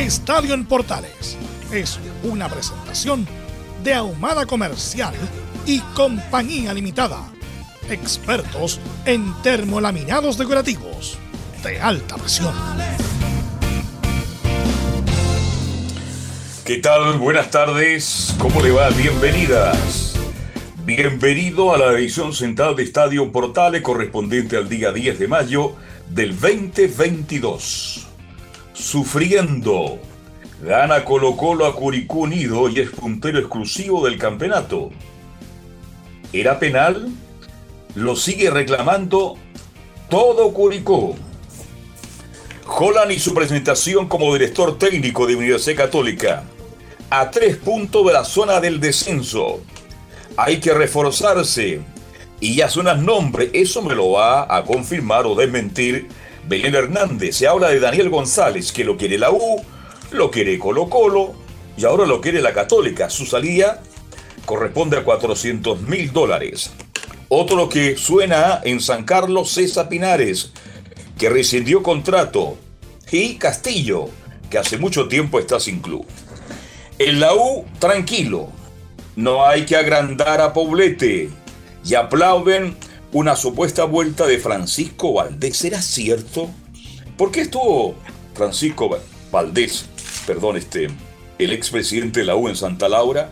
Estadio en Portales es una presentación de Ahumada Comercial y Compañía Limitada. Expertos en termolaminados decorativos de alta presión. ¿Qué tal? Buenas tardes. ¿Cómo le va? Bienvenidas. Bienvenido a la edición central de Estadio Portales correspondiente al día 10 de mayo del 2022. Sufriendo. Gana Colo Colo a Curicú Unido y es puntero exclusivo del campeonato. ¿Era penal? Lo sigue reclamando todo Curicó. Holland y su presentación como director técnico de Universidad Católica. A tres puntos de la zona del descenso. Hay que reforzarse. Y ya suenan nombres. Eso me lo va a confirmar o desmentir Belén Hernández. Se habla de Daniel González, que lo quiere la U, lo quiere Colo Colo y ahora lo quiere la Católica. Su salida corresponde a 400 mil dólares. Otro que suena en San Carlos, César Pinares, que rescindió contrato. Y Castillo, que hace mucho tiempo está sin club. En la U, tranquilo. No hay que agrandar a Poblete. Y aplauden una supuesta vuelta de Francisco Valdés. ¿Será cierto? ¿Por qué estuvo Francisco Valdés, perdón, este, el expresidente de la U en Santa Laura?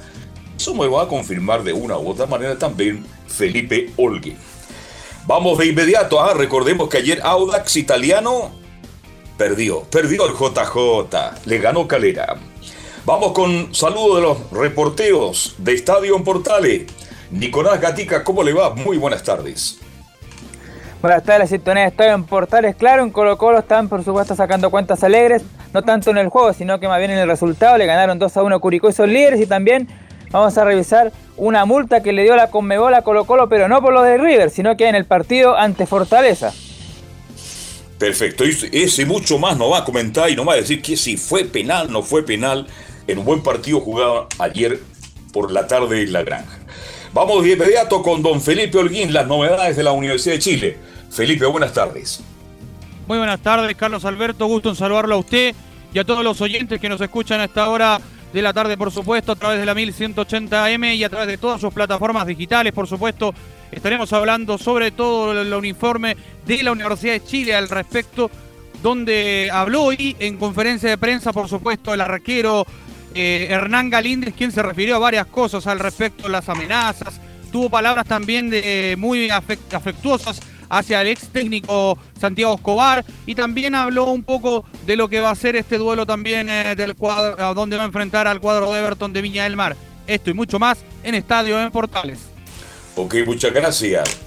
Eso me va a confirmar de una u otra manera también Felipe Olgue. Vamos de inmediato, ah, recordemos que ayer Audax Italiano perdió, perdió el JJ, le ganó Calera. Vamos con saludo de los reporteros de Estadio en Portales. Nicolás Gatica, ¿cómo le va? Muy buenas tardes. Buenas tardes, sintonía Estadio en Portales. Claro, en Colo Colo están por supuesto sacando cuentas alegres, no tanto en el juego, sino que más bien en el resultado. Le ganaron 2 a 1 a Curicó y son líderes y también vamos a revisar una multa que le dio la Conmebol a Colo Colo, pero no por lo de River, sino que en el partido ante Fortaleza. Perfecto, ese mucho más nos va a comentar y nos va a decir que si fue penal, no fue penal en un buen partido jugado ayer por la tarde en La Granja. Vamos de inmediato con don Felipe Holguín, las novedades de la Universidad de Chile. Felipe, buenas tardes. Muy buenas tardes, Carlos Alberto, gusto en saludarlo a usted y a todos los oyentes que nos escuchan a esta hora de la tarde, por supuesto, a través de la 1180M y a través de todas sus plataformas digitales, por supuesto. Estaremos hablando sobre todo el uniforme de la Universidad de Chile al respecto, donde habló hoy en conferencia de prensa, por supuesto, el arquero eh, Hernán Galíndez, quien se refirió a varias cosas al respecto las amenazas. Tuvo palabras también de, muy afectuosas hacia el ex técnico Santiago Escobar y también habló un poco de lo que va a ser este duelo también eh, del cuadro, donde va a enfrentar al cuadro de Everton de Viña del Mar. Esto y mucho más en Estadio en Portales. Ok, muchas gracias.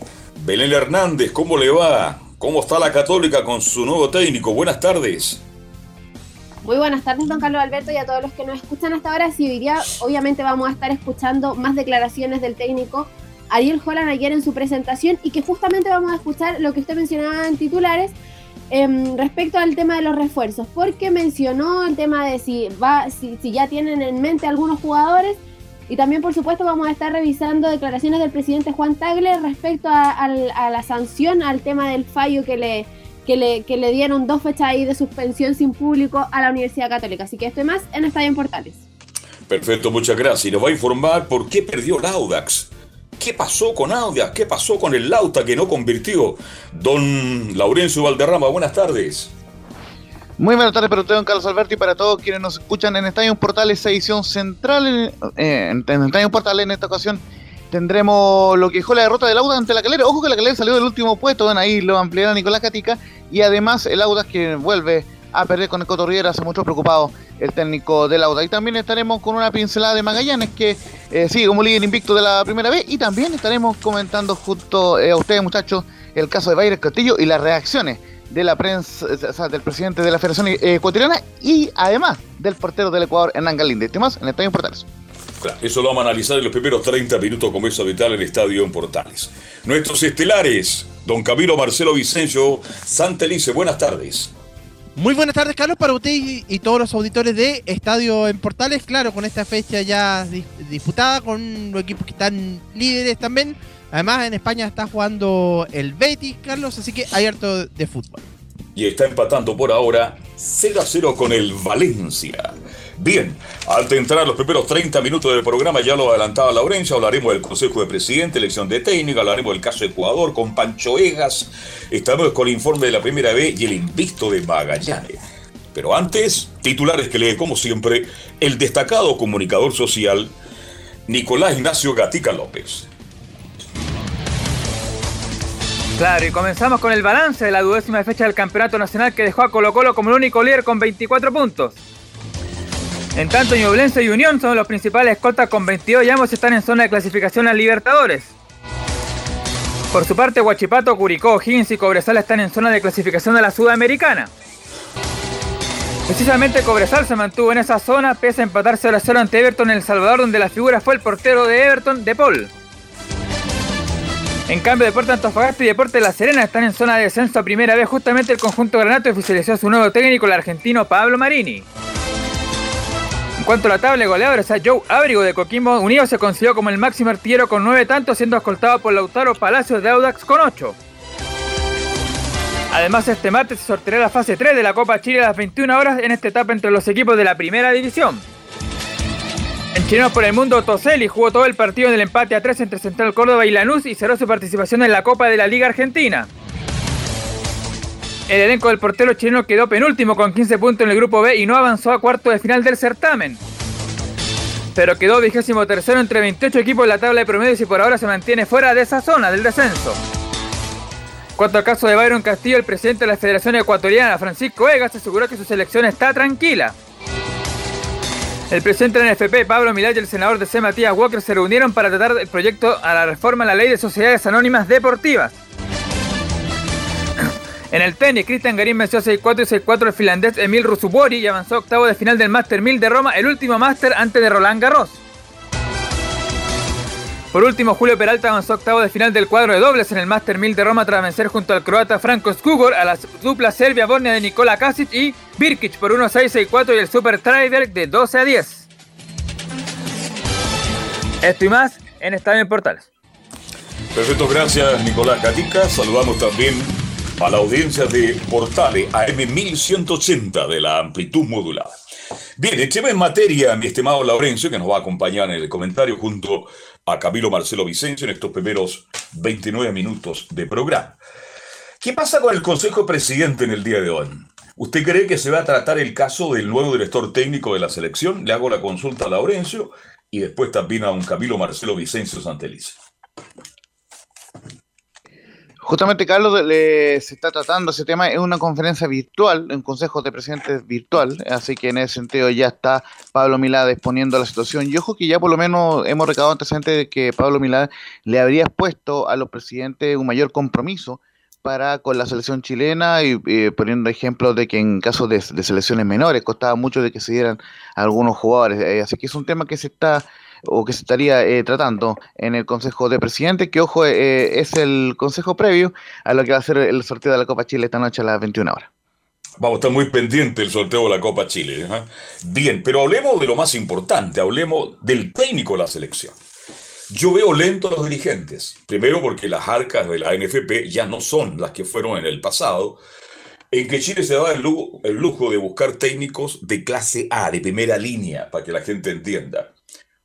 Belén Hernández, ¿cómo le va? ¿Cómo está la Católica con su nuevo técnico? Buenas tardes. Muy buenas tardes, don Carlos Alberto, y a todos los que nos escuchan hasta ahora. Sí, hoy obviamente vamos a estar escuchando más declaraciones del técnico Ariel Holland ayer en su presentación y que justamente vamos a escuchar lo que usted mencionaba en titulares em, respecto al tema de los refuerzos, porque mencionó el tema de si, va, si, ya tienen en mente algunos jugadores y también por supuesto vamos a estar revisando declaraciones del presidente Juan Tagle respecto a, la sanción, al tema del fallo que le, que le, que le dieron dos fechas ahí de suspensión sin público a la Universidad Católica. Así que esto y más en Estadio en Portales. Perfecto, muchas gracias. Y nos va a informar por qué perdió el Audax. ¿Qué pasó con Audia? ¿Qué pasó con el Lauta que no convirtió? Don Laurencio Valderrama, buenas tardes. Muy buenas tardes para usted, don Carlos Alberto, y para todos quienes nos escuchan en Estadio Portales, edición central eh, en, en Estadio Portales en esta ocasión tendremos lo que dejó la derrota del Audas ante la Calera. Ojo que la Calera salió del último puesto, van ahí lo ampliará Nicolás Catica. Y además el Audas que vuelve a perder con el Cotorriera, se mucho preocupado el técnico del Audas. Y también estaremos con una pincelada de Magallanes que eh, sigue como líder invicto de la primera vez. Y también estaremos comentando junto eh, a ustedes, muchachos, el caso de Bayres Castillo y las reacciones de la prensa, del presidente de la Federación Ecuatoriana y además del portero del Ecuador, Hernán Galinde. Temas en Estadio Portales. Claro, eso lo vamos a analizar en los primeros 30 minutos como es habitual en el Estadio en Portales. Nuestros estelares, don Camilo Marcelo Vicencio Santelice, buenas tardes. Muy buenas tardes, Carlos, para usted y, todos los auditores de Estadio en Portales. Claro, con esta fecha ya disputada, con los equipos que están líderes también. Además, en España está jugando el Betis, Carlos, así que hay harto de fútbol. Y está empatando por ahora 0 a 0 con el Valencia. Bien, al entrar los primeros 30 minutos del programa, ya lo adelantaba Laurencia, hablaremos del Consejo de Presidente, elección de técnica, hablaremos del caso Ecuador con Pancho Egas, estamos con el informe de la primera vez y el invisto de Magallanes. Pero antes, titulares que lee como siempre el destacado comunicador social Nicolás Ignacio Gatica López. Claro, y comenzamos con el balance de la duodécima fecha del Campeonato Nacional que dejó a Colo Colo como el único líder con 24 puntos. En tanto, Ñublense y Unión son los principales escoltas con 22 y ambos están en zona de clasificación a Libertadores. Por su parte, Huachipato, Curicó, Higgins y Cobresal están en zona de clasificación a la Sudamericana. Precisamente Cobresal se mantuvo en esa zona pese a empatarse a 0 ante Everton en El Salvador donde la figura fue el portero de Everton, De Paul. En cambio, Deporte Antofagasta y Deporte La Serena están en zona de descenso a primera vez. Justamente el conjunto granato oficializó a su nuevo técnico, el argentino Pablo Marini. En cuanto a la tabla de goleadores, a Joe Abrigo de Coquimbo Unido se consiguió como el máximo artillero con nueve tantos, siendo escoltado por Lautaro Palacios de Audax con 8. Además, este martes se sorteará la fase 3 de la Copa Chile a las 21 horas en esta etapa entre los equipos de la primera división. En Chilenos por el Mundo, Toseli jugó todo el partido en el empate a 3 entre Central Córdoba y Lanús y cerró su participación en la Copa de la Liga Argentina. El elenco del portero chileno quedó penúltimo con 15 puntos en el grupo B y no avanzó a cuarto de final del certamen. Pero quedó vigésimo tercero entre 28 equipos en la tabla de promedios y por ahora se mantiene fuera de esa zona del descenso. Cuanto al caso de Byron Castillo, el presidente de la Federación Ecuatoriana, Francisco Egas, aseguró que su selección está tranquila. El presidente de la NFP, Pablo Milay, y el senador de C, Matías Walker, se reunieron para tratar el proyecto a la reforma a la ley de sociedades anónimas deportivas. En el tenis, Cristian Garín venció 6-4 y 6-4 el finlandés Emil Rusubori y avanzó octavo de final del Master 1000 de Roma, el último Master antes de Roland Garros. Por último, Julio Peralta avanzó octavo de final del cuadro de dobles en el Master 1000 de Roma tras vencer junto al croata Franco Skugor a la dupla Serbia-Bornia de Nikola Kasic y Birkic por 1-6-6-4 y el Super Treiberg de 12 a 10. Esto y más en Estadio Portales. Perfecto, gracias Nicolás Gatica. Saludamos también a la audiencia de Portales AM 1180 de la amplitud modulada. Bien, echemos en materia, mi estimado Laurencio, que nos va a acompañar en el comentario junto a Camilo Marcelo Vicencio en estos primeros 29 minutos de programa. ¿Qué pasa con el Consejo Presidente en el día de hoy? ¿Usted cree que se va a tratar el caso del nuevo director técnico de la selección? Le hago la consulta a Laurencio y después también a un Camilo Marcelo Vicencio Santelice. Justamente, Carlos, le, se está tratando ese tema en una conferencia virtual, en Consejo de Presidentes virtual, así que en ese sentido ya está Pablo Milá exponiendo la situación. Y ojo que ya por lo menos hemos recabado antecedentes de que Pablo Milá le habría expuesto a los presidentes un mayor compromiso para con la selección chilena y poniendo ejemplos de que en caso de, selecciones menores costaba mucho de que se dieran algunos jugadores. Eh, así que es un tema que se está o que se estaría eh, tratando en el Consejo de Presidentes, que ojo, eh, es el consejo previo a lo que va a ser el sorteo de la Copa Chile esta noche a las 21 horas. Vamos a estar muy pendientes del sorteo de la Copa Chile. ¿eh? Bien, pero hablemos de lo más importante, hablemos del técnico de la selección. Yo veo lento a los dirigentes. Primero porque las arcas de la NFP ya no son las que fueron en el pasado, en que Chile se da el lujo, el lujo de buscar técnicos de clase A, de primera línea, para que la gente entienda.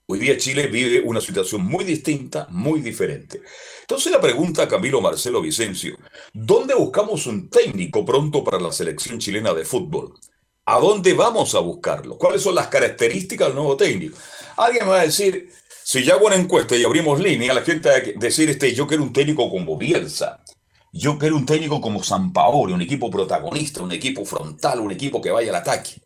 Hoy día Chile vive una situación muy distinta, muy diferente. Entonces la pregunta a Camilo Marcelo Vicencio, ¿dónde buscamos un técnico pronto para la selección chilena de fútbol? ¿A dónde vamos a buscarlo? ¿Cuáles son las características del nuevo técnico? Alguien me va a decir, si hago una encuesta y abrimos línea, la gente va a decir, este, yo quiero un técnico como Bielsa, yo quiero un técnico como San Paolo, un equipo protagonista, un equipo frontal, un equipo que vaya al ataque.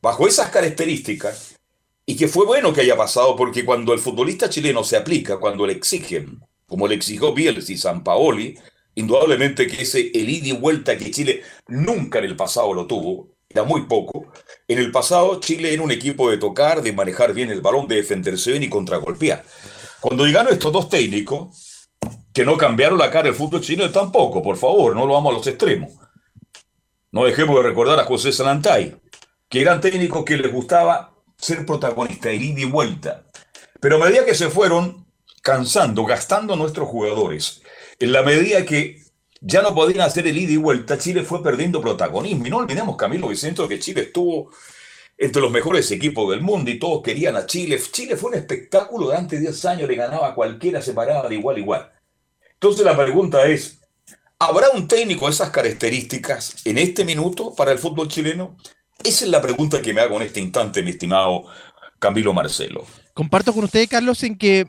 Bajo esas características, y que fue bueno que haya pasado, porque cuando el futbolista chileno se aplica, cuando le exigen, como le exigió Bielsa y San Paoli, indudablemente que ese el ida y vuelta que Chile nunca en el pasado lo tuvo, era muy poco. En el pasado Chile era un equipo de tocar, de manejar bien el balón, de defenderse bien y contragolpear. Cuando llegaron estos dos técnicos, que no cambiaron la cara del fútbol chileno tampoco, por favor, no lo vamos a los extremos. No dejemos de recordar a José Salantay, que eran técnicos que les gustaba ser protagonista, ir y vuelta. Pero a medida que se fueron cansando, gastando nuestros jugadores, en la medida que ya no podían hacer el ida y vuelta, Chile fue perdiendo protagonismo. Y no olvidemos, Camilo Vicente, que Chile estuvo entre los mejores equipos del mundo y todos querían a Chile. Chile fue un espectáculo de antes de 10 años, le ganaba a cualquiera, se paraba de igual a igual. Entonces la pregunta es, ¿habrá un técnico de esas características en este minuto para el fútbol chileno? Esa es la pregunta que me hago en este instante, mi estimado Camilo Marcelo. Comparto con usted, Carlos, en que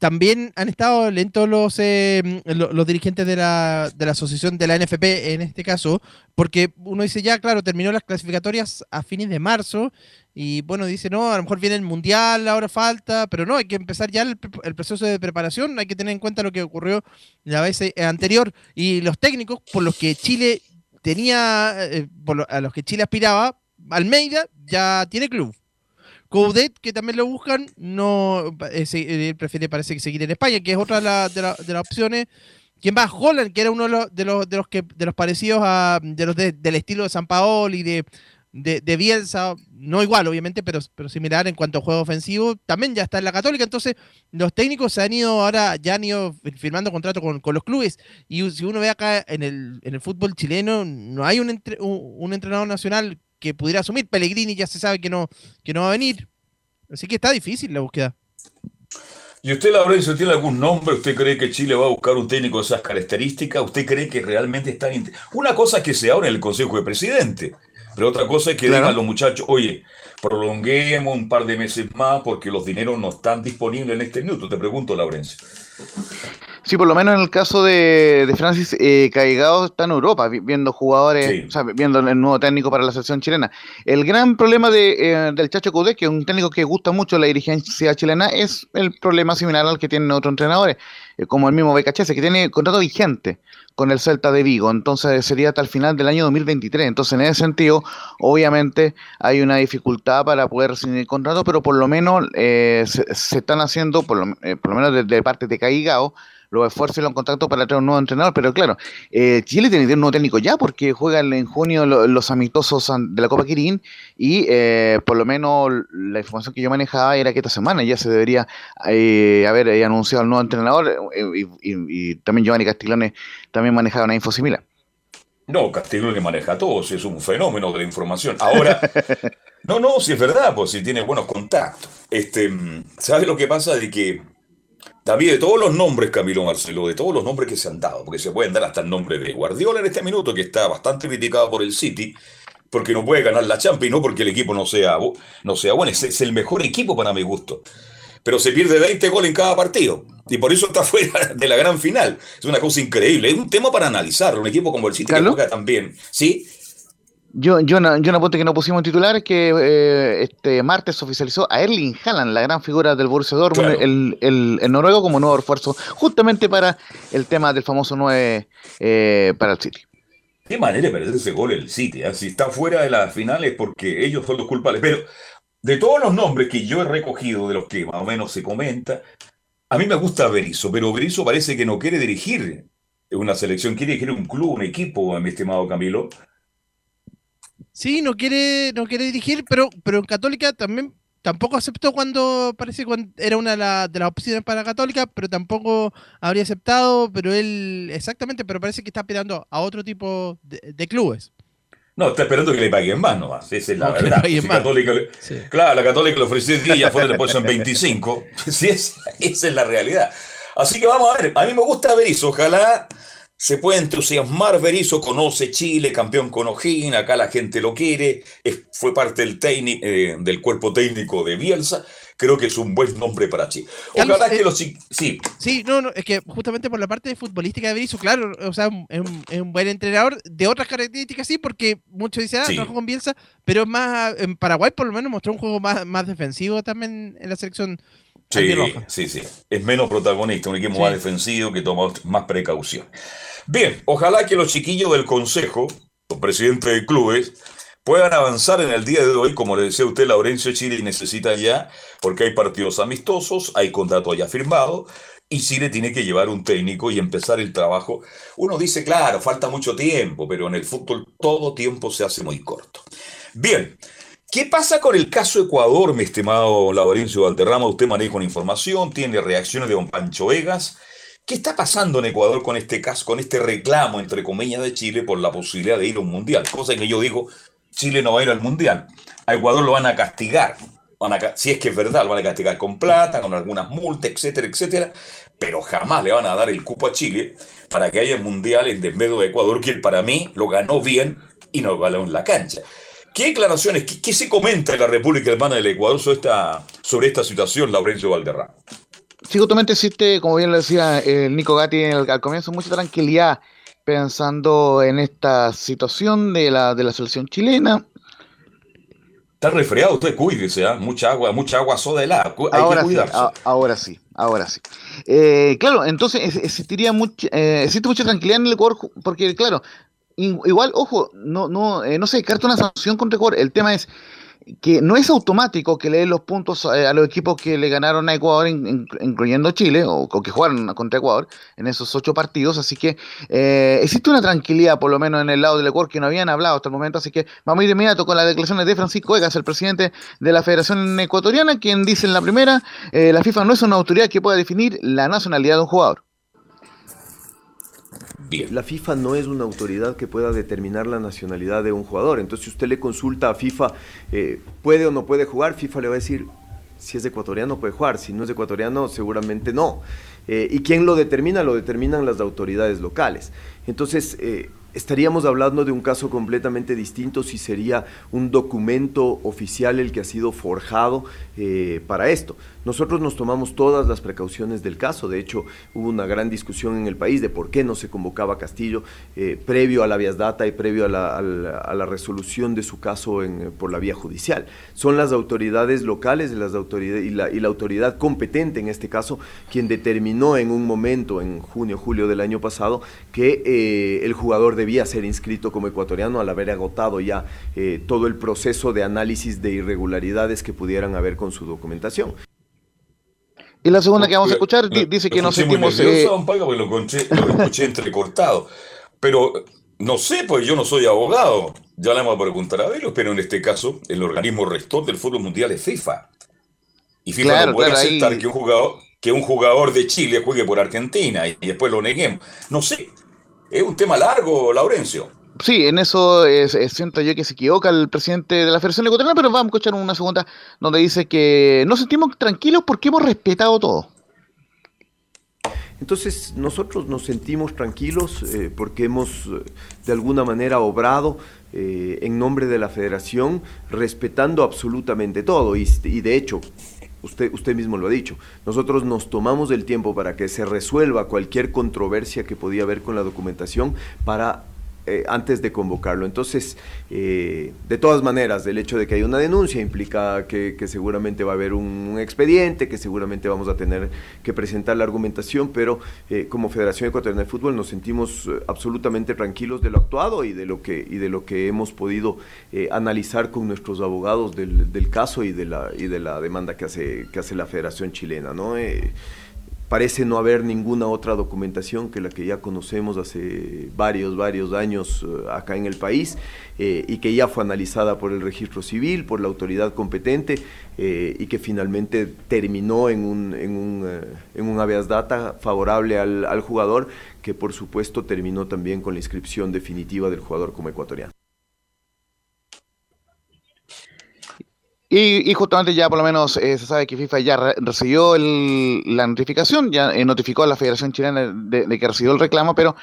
también han estado lentos los, eh, los, dirigentes de la, de la, asociación de la NFP en este caso, porque uno dice ya, claro, terminó las clasificatorias a fines de marzo y bueno, dice, no, a lo mejor viene el Mundial, ahora falta, pero no, hay que empezar ya el, proceso de preparación, hay que tener en cuenta lo que ocurrió la vez eh, anterior y los técnicos por los que Chile tenía, eh, a los que Chile aspiraba, Almeida ya tiene club. Coudet, que también lo buscan, no eh, prefiere parece que seguir en España, que es otra de, las opciones. ¿Quién va? Holland, que era uno de los, de los, que, de los parecidos a de los del estilo de San Paolo y de, de, Bielsa, no igual obviamente, pero, pero similar en cuanto a juego ofensivo, también ya está en la Católica, entonces los técnicos se han ido ahora, ya han ido firmando contrato con, los clubes, y si uno ve acá en el, en el fútbol chileno, no hay un, un entrenador nacional que pudiera asumir. Pellegrini ya se sabe que no, que no va a venir. Así que está difícil la búsqueda. ¿Y usted, Laurencio, tiene algún nombre? ¿Usted cree que Chile va a buscar un técnico de esas características? ¿Usted cree que realmente está... Una cosa es que se abra en el Consejo de Presidente, pero otra cosa es que digan los muchachos, oye, prolonguemos un par de meses más porque los dineros no están disponibles en este minuto. Te pregunto, Laurencio. Sí, por lo menos en el caso de, Francis eh, Caigado está en Europa, viendo jugadores, o sea, viendo el nuevo técnico para la selección chilena. El gran problema de, eh, del Chacho Cudé, que es un técnico que gusta mucho la dirigencia chilena, es el problema similar al que tienen otros entrenadores, eh, como el mismo BKHS, que tiene contrato vigente con el Celta de Vigo, entonces sería hasta el final del año 2023. Entonces, en ese sentido, obviamente hay una dificultad para poder rescindir el contrato, pero por lo menos se, están haciendo, por lo, por lo menos de, de parte de Caigado, los esfuerzos y los contactos para traer un nuevo entrenador, pero claro, eh, Chile tiene que tener un nuevo técnico ya porque juegan en junio los, amistosos de la Copa Kirin y eh, por lo menos la información que yo manejaba era que esta semana ya se debería eh, haber anunciado el nuevo entrenador y, también Giovanni Castiglione también manejaba una info similar. No, Castiglione maneja todo, si es un fenómeno de la información. Ahora, no, no, si es verdad, pues si tiene buenos contactos. Este, ¿Sabes lo que pasa? De que David, de todos los nombres, Camilo Marcelo, de todos los nombres que se han dado, porque se pueden dar hasta el nombre de Guardiola en este minuto, que está bastante criticado por el City, porque no puede ganar la Champions, no porque el equipo no sea, no sea bueno, es, el mejor equipo para mi gusto. Pero se pierde 20 goles en cada partido. Y por eso está fuera de la gran final. Es una cosa increíble. Es un tema para analizar. Un equipo como el City que juega también. ¿Sí? Yo, yo, una, yo que no pusimos titular que eh, este martes oficializó a Erling Haaland, la gran figura del Borussia Dortmund, el, el, noruego como nuevo refuerzo, justamente para el tema del famoso 9 eh, para el City. Qué manera de perder ese gol el City, ¿eh? si está fuera de las finales porque ellos son los culpables. Pero de todos los nombres que yo he recogido, de los que más o menos se comenta, a mí me gusta Berizzo, pero Berizzo parece que no quiere dirigir una selección, quiere dirigir un club, un equipo, mi estimado Camilo. Sí, no quiere, no quiere dirigir, pero, pero en Católica también tampoco aceptó cuando parece que era una de, las opciones para Católica, pero tampoco habría aceptado, pero él, exactamente, pero parece que está aspirando a otro tipo de, clubes. No, está esperando que le paguen más nomás. Esa es la verdad. Si Católica Claro, la Católica le ofreció 10 y afuera le son 25. Sí, es, esa es la realidad. Así que vamos a ver. A mí me gusta ver eso. Ojalá se pueda entusiasmar Berizzo, conoce Chile, campeón con O'Higgins, acá la gente lo quiere, fue parte del, eh, del cuerpo técnico de Bielsa, creo que es un buen nombre para Chile. Ojalá que eh, los sí. Sí, no, no, es que justamente por la parte futbolística de Berizzo, claro, o sea, es un, buen entrenador de otras características, sí, porque muchos dicen, ah, sí. con Bielsa, pero más, en Paraguay por lo menos mostró un juego más, más defensivo también en la selección. Sí, sí, sí. Es menos protagonista, un equipo más defensivo que toma más precaución. Bien, ojalá que los chiquillos del Consejo, los presidentes de clubes, puedan avanzar en el día de hoy, como le decía usted, Laurencio Chile necesita ya, porque hay partidos amistosos, hay contrato ya firmado, y Chile tiene que llevar un técnico y empezar el trabajo. Uno dice, claro, falta mucho tiempo, pero en el fútbol todo tiempo se hace muy corto. Bien, ¿qué pasa con el caso Ecuador, mi estimado Laurencio Valterrama? Usted maneja una información, tiene reacciones de don Pancho Vegas. ¿Qué está pasando en Ecuador con este caso, con este reclamo, entre comillas, de Chile por la posibilidad de ir a un mundial? Cosa que yo digo, Chile no va a ir al mundial. A Ecuador lo van a castigar. Si es que es verdad, lo van a castigar con plata, con algunas multas, etcétera, etcétera. Pero jamás le van a dar el cupo a Chile para que haya mundial en desmedio de Ecuador, que para mí lo ganó bien y no ganó en la cancha. ¿Qué declaraciones, qué, se comenta en la República Hermana del Ecuador sobre esta, sobre esta situación, Laurencio Valderrama? Sí, justamente existe, como bien lo decía el Nico Gatti al comienzo, mucha tranquilidad pensando en esta situación de la, de la selección chilena. Está resfriado, usted cuídese, ¿eh? mucha agua, mucha agua soda helada, hay ahora que cuidarse. Sí, ahora sí, ahora sí. Eh, claro, entonces existiría mucha, eh, existe mucha tranquilidad en el Ecuador, porque claro, igual, ojo, no, no, no se descarta una sanción contra Ecuador, el tema es que no es automático que le den los puntos a, los equipos que le ganaron a Ecuador, incluyendo Chile, o, que jugaron contra Ecuador en esos ocho partidos. Así que eh, existe una tranquilidad, por lo menos en el lado del Ecuador, que no habían hablado hasta el momento. Así que vamos a ir inmediato con las declaraciones de Francisco Egas, el presidente de la Federación Ecuatoriana, quien dice en la primera: eh, la FIFA no es una autoridad que pueda definir la nacionalidad de un jugador. La FIFA no es una autoridad que pueda determinar la nacionalidad de un jugador. Entonces, si usted le consulta a FIFA, eh, ¿puede o no puede jugar? FIFA le va a decir, si es ecuatoriano puede jugar, si no es ecuatoriano seguramente no. Eh, ¿Y quién lo determina? Lo determinan las autoridades locales. Entonces, eh, estaríamos hablando de un caso completamente distinto si sería un documento oficial el que ha sido forjado para esto. Nosotros nos tomamos todas las precauciones del caso, de hecho hubo una gran discusión en el país de por qué no se convocaba Castillo eh, previo a la vías data y previo a la, resolución de su caso en, por la vía judicial. Son las autoridades locales las autoridades, y, la, autoridad competente en este caso quien determinó en un momento, en junio, julio del año pasado, que eh, el jugador debía ser inscrito como ecuatoriano al haber agotado ya eh, todo el proceso de análisis de irregularidades que pudieran haber con su documentación. Y la segunda que vamos a escuchar dice que nos sentimos... Eh... Lo, lo escuché entrecortado. Pero no sé, pues yo no soy abogado. Ya le vamos a preguntar a Velos, pero en este caso el organismo rector del fútbol mundial es FIFA. Y FIFA no puede aceptar que, un jugador, que un jugador de Chile juegue por Argentina y después lo neguemos. No sé. Es un tema largo, Laurencio. Sí, en eso siento yo que se equivoca el presidente de la Federación Ecuatoriana, pero vamos a escuchar una segunda donde dice que nos sentimos tranquilos porque hemos respetado todo. Entonces nosotros nos sentimos tranquilos eh, porque hemos eh, de alguna manera obrado eh, en nombre de la federación respetando absolutamente todo y, y de hecho Usted, usted, mismo lo ha dicho, nosotros nos tomamos el tiempo para que se resuelva cualquier controversia que podía haber con la documentación para eh, antes de convocarlo. Entonces, eh, de todas maneras, el hecho de que haya una denuncia implica que, seguramente va a haber un, expediente, que seguramente vamos a tener que presentar la argumentación, pero eh, como Federación Ecuatoriana de Fútbol nos sentimos absolutamente tranquilos de lo actuado y de lo que, y de lo que hemos podido analizar con nuestros abogados del, del, caso y de la, y de la demanda que hace, que hace la Federación Chilena. ¿no? Parece no haber ninguna otra documentación que la que ya conocemos hace varios, varios años eh, acá en el país eh, y que ya fue analizada por el registro civil, por la autoridad competente eh, y que finalmente terminó en un, en un, en un habeas data favorable al, al jugador, que por supuesto terminó también con la inscripción definitiva del jugador como ecuatoriano. Y, justamente ya por lo menos eh, se sabe que FIFA ya recibió la notificación, ya eh, notificó a la Federación Chilena de, que recibió el reclamo, pero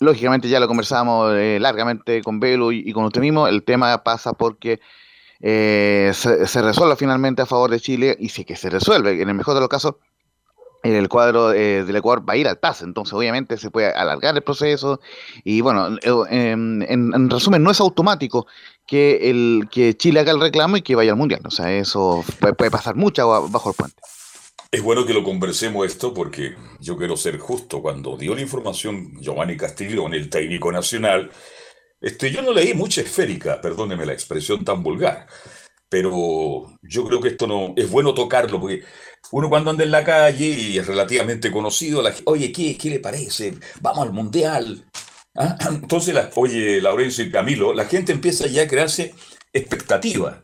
lógicamente ya lo conversábamos eh, largamente con Velo y, con usted mismo, el tema pasa porque se, se, resuelve finalmente a favor de Chile y si que se resuelve, en el mejor de los casos, el cuadro del Ecuador va a ir al TAS, entonces obviamente se puede alargar el proceso. Y bueno, en resumen no es automático que, el, que Chile haga el reclamo y que vaya al Mundial. O sea, eso puede, pasar mucha bajo el puente. Es bueno que lo conversemos esto porque yo quiero ser justo. Cuando dio la información Giovanni Castillo, el técnico nacional, este, yo no leí mucha esférica, perdóneme la expresión tan vulgar, pero yo creo que esto no es bueno tocarlo porque uno cuando anda en la calle y es relativamente conocido, la, oye, ¿qué, ¿qué le parece? Vamos al mundial. Entonces, la, oye, Laurencio y Camilo, la gente empieza ya a crearse expectativa.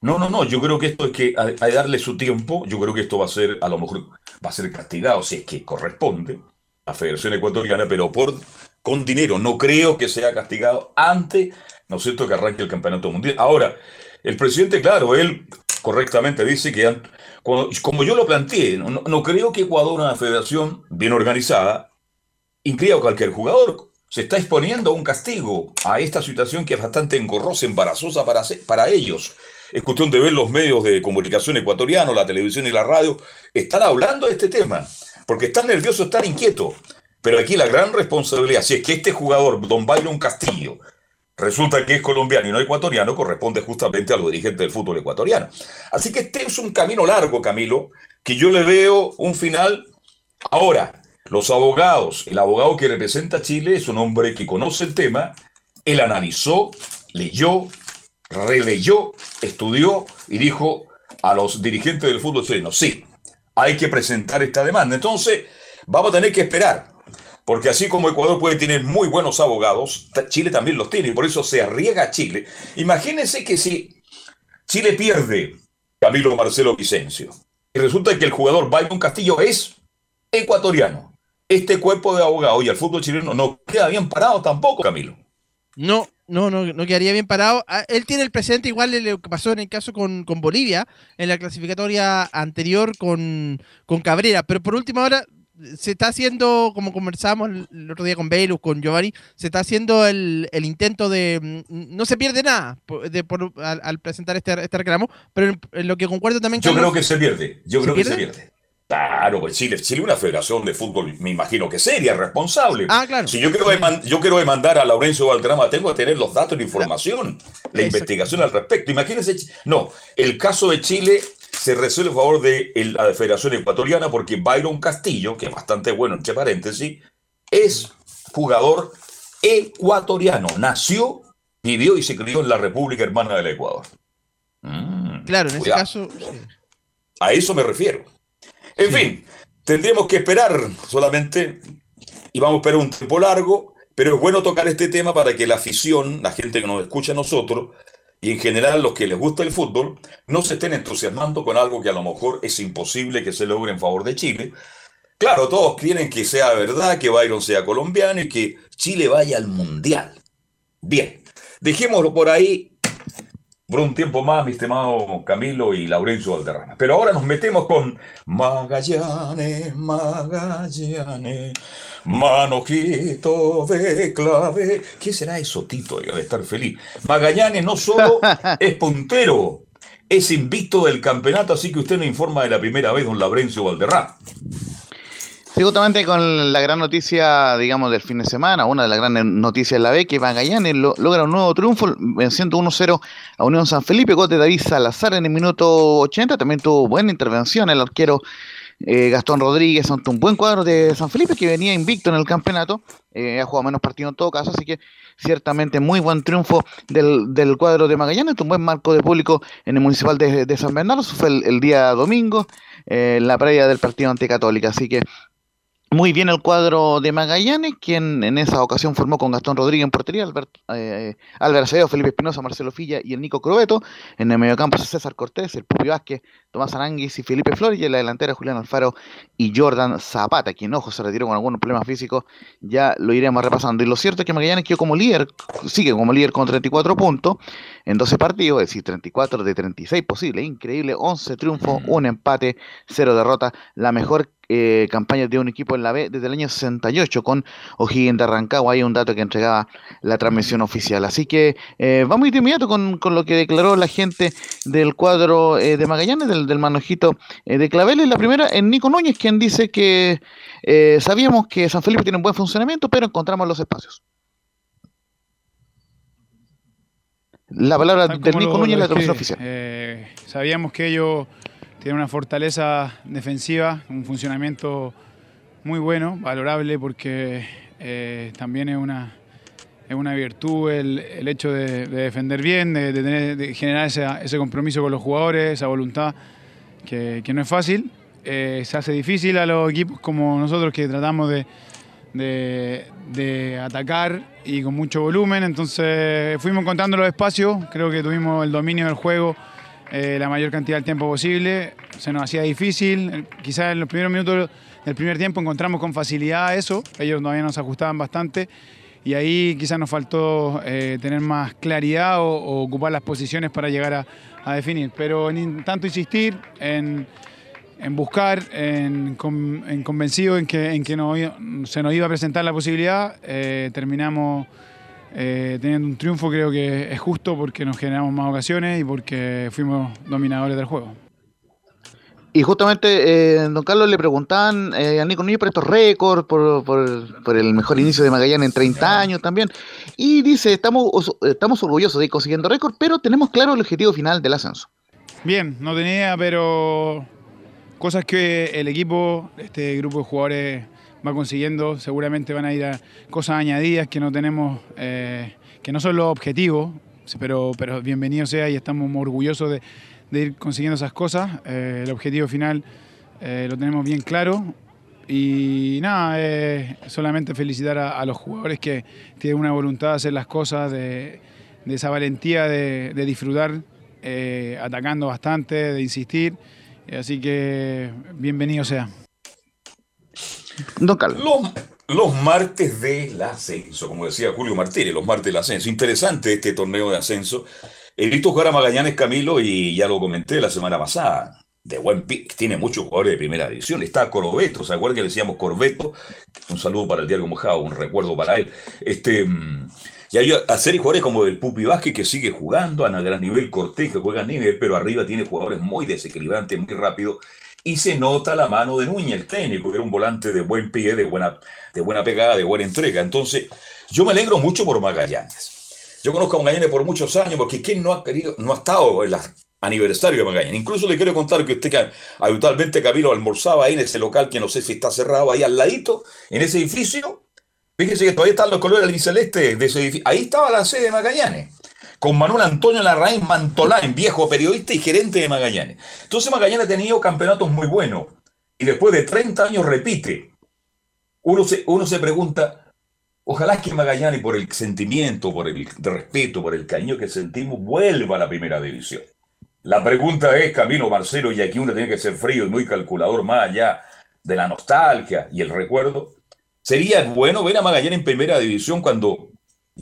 No, no, no, yo creo que esto es que hay que darle su tiempo, yo creo que esto va a ser, a lo mejor, va a ser castigado, si es que corresponde a Federación Ecuatoriana, pero por con dinero. No creo que sea castigado antes, ¿no es cierto?, que arranque el Campeonato Mundial. Ahora, el presidente, claro, él correctamente dice que, como yo lo planteé, no, no creo que Ecuador, una federación bien organizada, inscriba a cualquier jugador se está exponiendo a un castigo, a esta situación que es bastante engorrosa, embarazosa para, para ellos. Es cuestión de ver los medios de comunicación ecuatorianos, la televisión y la radio, están hablando de este tema, porque están nerviosos, están inquietos. Pero aquí la gran responsabilidad, si es que este jugador, Don Byron Castillo, resulta que es colombiano y no ecuatoriano, corresponde justamente a los dirigentes del fútbol ecuatoriano. Así que este es un camino largo, Camilo, que yo le veo un final ahora. Los abogados, el abogado que representa a Chile es un hombre que conoce el tema, él analizó, leyó, releyó, estudió y dijo a los dirigentes del fútbol chileno, sí, hay que presentar esta demanda. Entonces, vamos a tener que esperar, porque así como Ecuador puede tener muy buenos abogados, Chile también los tiene y por eso se arriesga a Chile. Imagínense que si Chile pierde Camilo Marcelo Vicencio y resulta que el jugador Byron Castillo es ecuatoriano, este cuerpo de abogados y el fútbol chileno no queda bien parado tampoco, Camilo. No, no, no, no quedaría bien parado. Ah, él tiene el presente igual de lo que pasó en el caso con, Bolivia, en la clasificatoria anterior con, con Cabrera. Pero por última hora se está haciendo, como conversamos el otro día con Velus, con Giovanni, se está haciendo el, intento de. Mm, no se pierde nada de, al, presentar este, este, reclamo, pero en, lo que concuerdo también. Yo creo que se pierde. Yo creo que se pierde. Claro, pues Chile, Chile una federación de fútbol, me imagino que seria, responsable. Ah, claro. Si yo quiero, yo quiero demandar a Laurencio Valderrama, tengo que tener los datos, la información, la investigación al respecto. Imagínense, no, el caso de Chile se resuelve a favor de la Federación Ecuatoriana porque Byron Castillo, que es bastante bueno, entre paréntesis, es jugador ecuatoriano. Nació, vivió y se crió en la República Hermana del Ecuador. Mm, claro, en ese caso. A eso me refiero. En fin, tendríamos que esperar solamente, y vamos a esperar un tiempo largo, pero es bueno tocar este tema para que la afición, la gente que nos escucha a nosotros, y en general los que les gusta el fútbol, no se estén entusiasmando con algo que a lo mejor es imposible que se logre en favor de Chile. Claro, todos quieren que sea verdad, que Byron sea colombiano y que Chile vaya al Mundial. Bien, dejémoslo por ahí por un tiempo más, mi estimado Camilo y Laurencio Valderrama. Pero ahora nos metemos con Magallanes, Magallanes, Manojito de clave. ¿Qué será eso, Tito? Debe estar feliz. Magallanes no solo es puntero, es invicto del campeonato, así que usted nos informa de la primera vez, don Laurencio Valderrama. Sí, justamente con la gran noticia, digamos, del fin de semana, una de las grandes noticias de la B, que Magallanes logra un nuevo triunfo, venciendo 1-0 a Unión San Felipe, gol de David Salazar en el minuto 80, también tuvo buena intervención el arquero eh, Gastón Rodríguez, ante un buen cuadro de San Felipe que venía invicto en el campeonato, eh, ha jugado menos partidos en todo caso, así que ciertamente muy buen triunfo del, cuadro de Magallanes, un buen marco de público en el municipal de, San Bernardo, eso fue el, día domingo, eh, en la previa del partido ante Católica, así que muy bien el cuadro de Magallanes, quien en esa ocasión formó con Gastón Rodríguez en portería, Albert, eh, Álvaro Acevedo, Felipe Espinosa, Marcelo Filla y el Nico Crobeto. En el mediocampo César Cortés, el Pupi Vázquez, Tomás Aranguis y Felipe Flores. Y en la delantera Julián Alfaro y Jordan Zapata, quien ojo se retiró con algunos problemas físicos. Ya lo iremos repasando. Y lo cierto es que Magallanes quedó como líder, sigue como líder con 34 puntos en 12 partidos, es decir, 34 de 36 posibles. Increíble, 11 triunfos, un empate, 0 derrota. La mejor eh, campañas de un equipo en la B desde el año 68 con O'Higgins de Rancagua. Hay un dato que entregaba la transmisión oficial. Así que eh, vamos de inmediato con, lo que declaró la gente del cuadro eh, de Magallanes, del, del manojito de Claveles. La primera en Nico Núñez, quien dice que sabíamos que San Felipe tiene un buen funcionamiento, pero encontramos los espacios. La palabra del Nico Núñez, la transmisión oficial. sabíamos que ellos tiene una fortaleza defensiva, un funcionamiento muy bueno, valorable, porque eh, también es una, es una virtud el, hecho de, defender bien, de, generar ese, compromiso con los jugadores, esa voluntad que, no es fácil. Eh, se hace difícil a los equipos como nosotros que tratamos de, atacar y con mucho volumen, entonces fuimos encontrando los espacios, creo que tuvimos el dominio del juego eh, la mayor cantidad de tiempo posible. Se nos hacía difícil. Quizás en los primeros minutos del primer tiempo encontramos con facilidad eso. Ellos todavía nos ajustaban bastante. Y ahí quizás nos faltó eh, tener más claridad o, ocupar las posiciones para llegar a, definir. Pero en tanto insistir, en, buscar, en, convencido en que, en que se nos iba a presentar la posibilidad, eh, terminamos eh, teniendo un triunfo creo que es justo porque nos generamos más ocasiones y porque fuimos dominadores del juego. Y justamente, eh, don Carlos, le preguntaban eh, a Nico Núñez por estos récords, por, por, el mejor inicio de Magallanes en 30 años también. Y dice, estamos, estamos orgullosos de ir consiguiendo récords, pero tenemos claro el objetivo final del ascenso. Bien, no tenía, pero cosas que el equipo, este grupo de jugadores va consiguiendo. Seguramente van a ir a cosas añadidas que no tenemos, eh, que no son los objetivos, pero, pero bienvenido sea y estamos muy orgullosos de, ir consiguiendo esas cosas. Eh, el objetivo final eh, lo tenemos bien claro. Y nada, solamente felicitar a, los jugadores que tienen una voluntad de hacer las cosas, de, esa valentía de, de disfrutar atacando bastante, de insistir. Así que bienvenido sea. Carlos. Los, martes del ascenso, como decía Julio Martínez, los martes del ascenso. Interesante este torneo de ascenso. He visto jugar a Magallanes Camilo y ya lo comenté la semana pasada. De buen pick, tiene muchos jugadores de primera división. Está Corbeto, ¿se acuerdan que le decíamos Corbeto? Un saludo para el Diario Mojado, un recuerdo para él. Este. Mm, y hay a serie jugadores como el Pupi Vázquez que sigue jugando a gran nivel, Cortés que juega a nivel, pero arriba tiene jugadores muy desequilibrantes, muy rápidos y se nota la mano de Núñez, el técnico, que era un volante de buen pie, de buena, de buena pegada, de buena entrega. Entonces, yo me alegro mucho por Magallanes. Yo conozco a Magallanes por muchos años, porque ¿quién no ha querido, no ha estado en el aniversario de Magallanes? Incluso le quiero contar que usted habitualmente Camilo almorzaba ahí en ese local que no sé si está cerrado, ahí al ladito, en ese edificio. Fíjese que todavía están los colores albiceleste de ese edificio. Ahí estaba la sede de Magallanes con Manuel Antonio Larraín Mantolán, viejo periodista y gerente de Magallanes. Entonces Magallanes ha tenido campeonatos muy buenos y después de 30 años repite. Uno se, uno se pregunta, ojalá que Magallanes por el sentimiento, por el respeto, por el cariño que sentimos, vuelva a la primera división. La pregunta es, Camilo Marcelo, y aquí uno tiene que ser frío y muy calculador más allá de la nostalgia y el recuerdo, ¿sería bueno ver a Magallanes en primera división cuando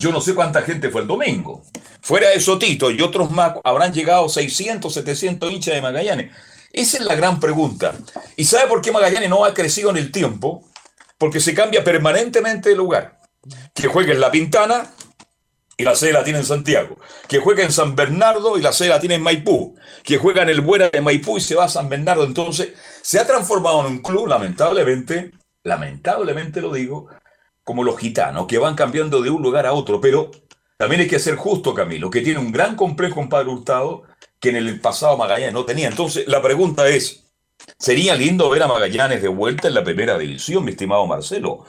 yo no sé cuánta gente fue el domingo. Fuera de Sotito y otros más, habrán llegado 600, 700 hinchas de Magallanes. Esa es la gran pregunta. ¿Y sabe por qué Magallanes no ha crecido en el tiempo? Porque se cambia permanentemente de lugar. Que juegue en La Pintana y la sede la tiene en Santiago. Que juegue en San Bernardo y la sede la tiene en Maipú. Que juega en el Buena de Maipú y se va a San Bernardo. Entonces, se ha transformado en un club, lamentablemente, lamentablemente lo digo, como los gitanos, que van cambiando de un lugar a otro, pero también hay que ser justo, Camilo, que tiene un gran complejo en Padre Hurtado que en el pasado Magallanes no tenía. Entonces, la pregunta es, ¿sería lindo ver a Magallanes de vuelta en la primera división, mi estimado Marcelo?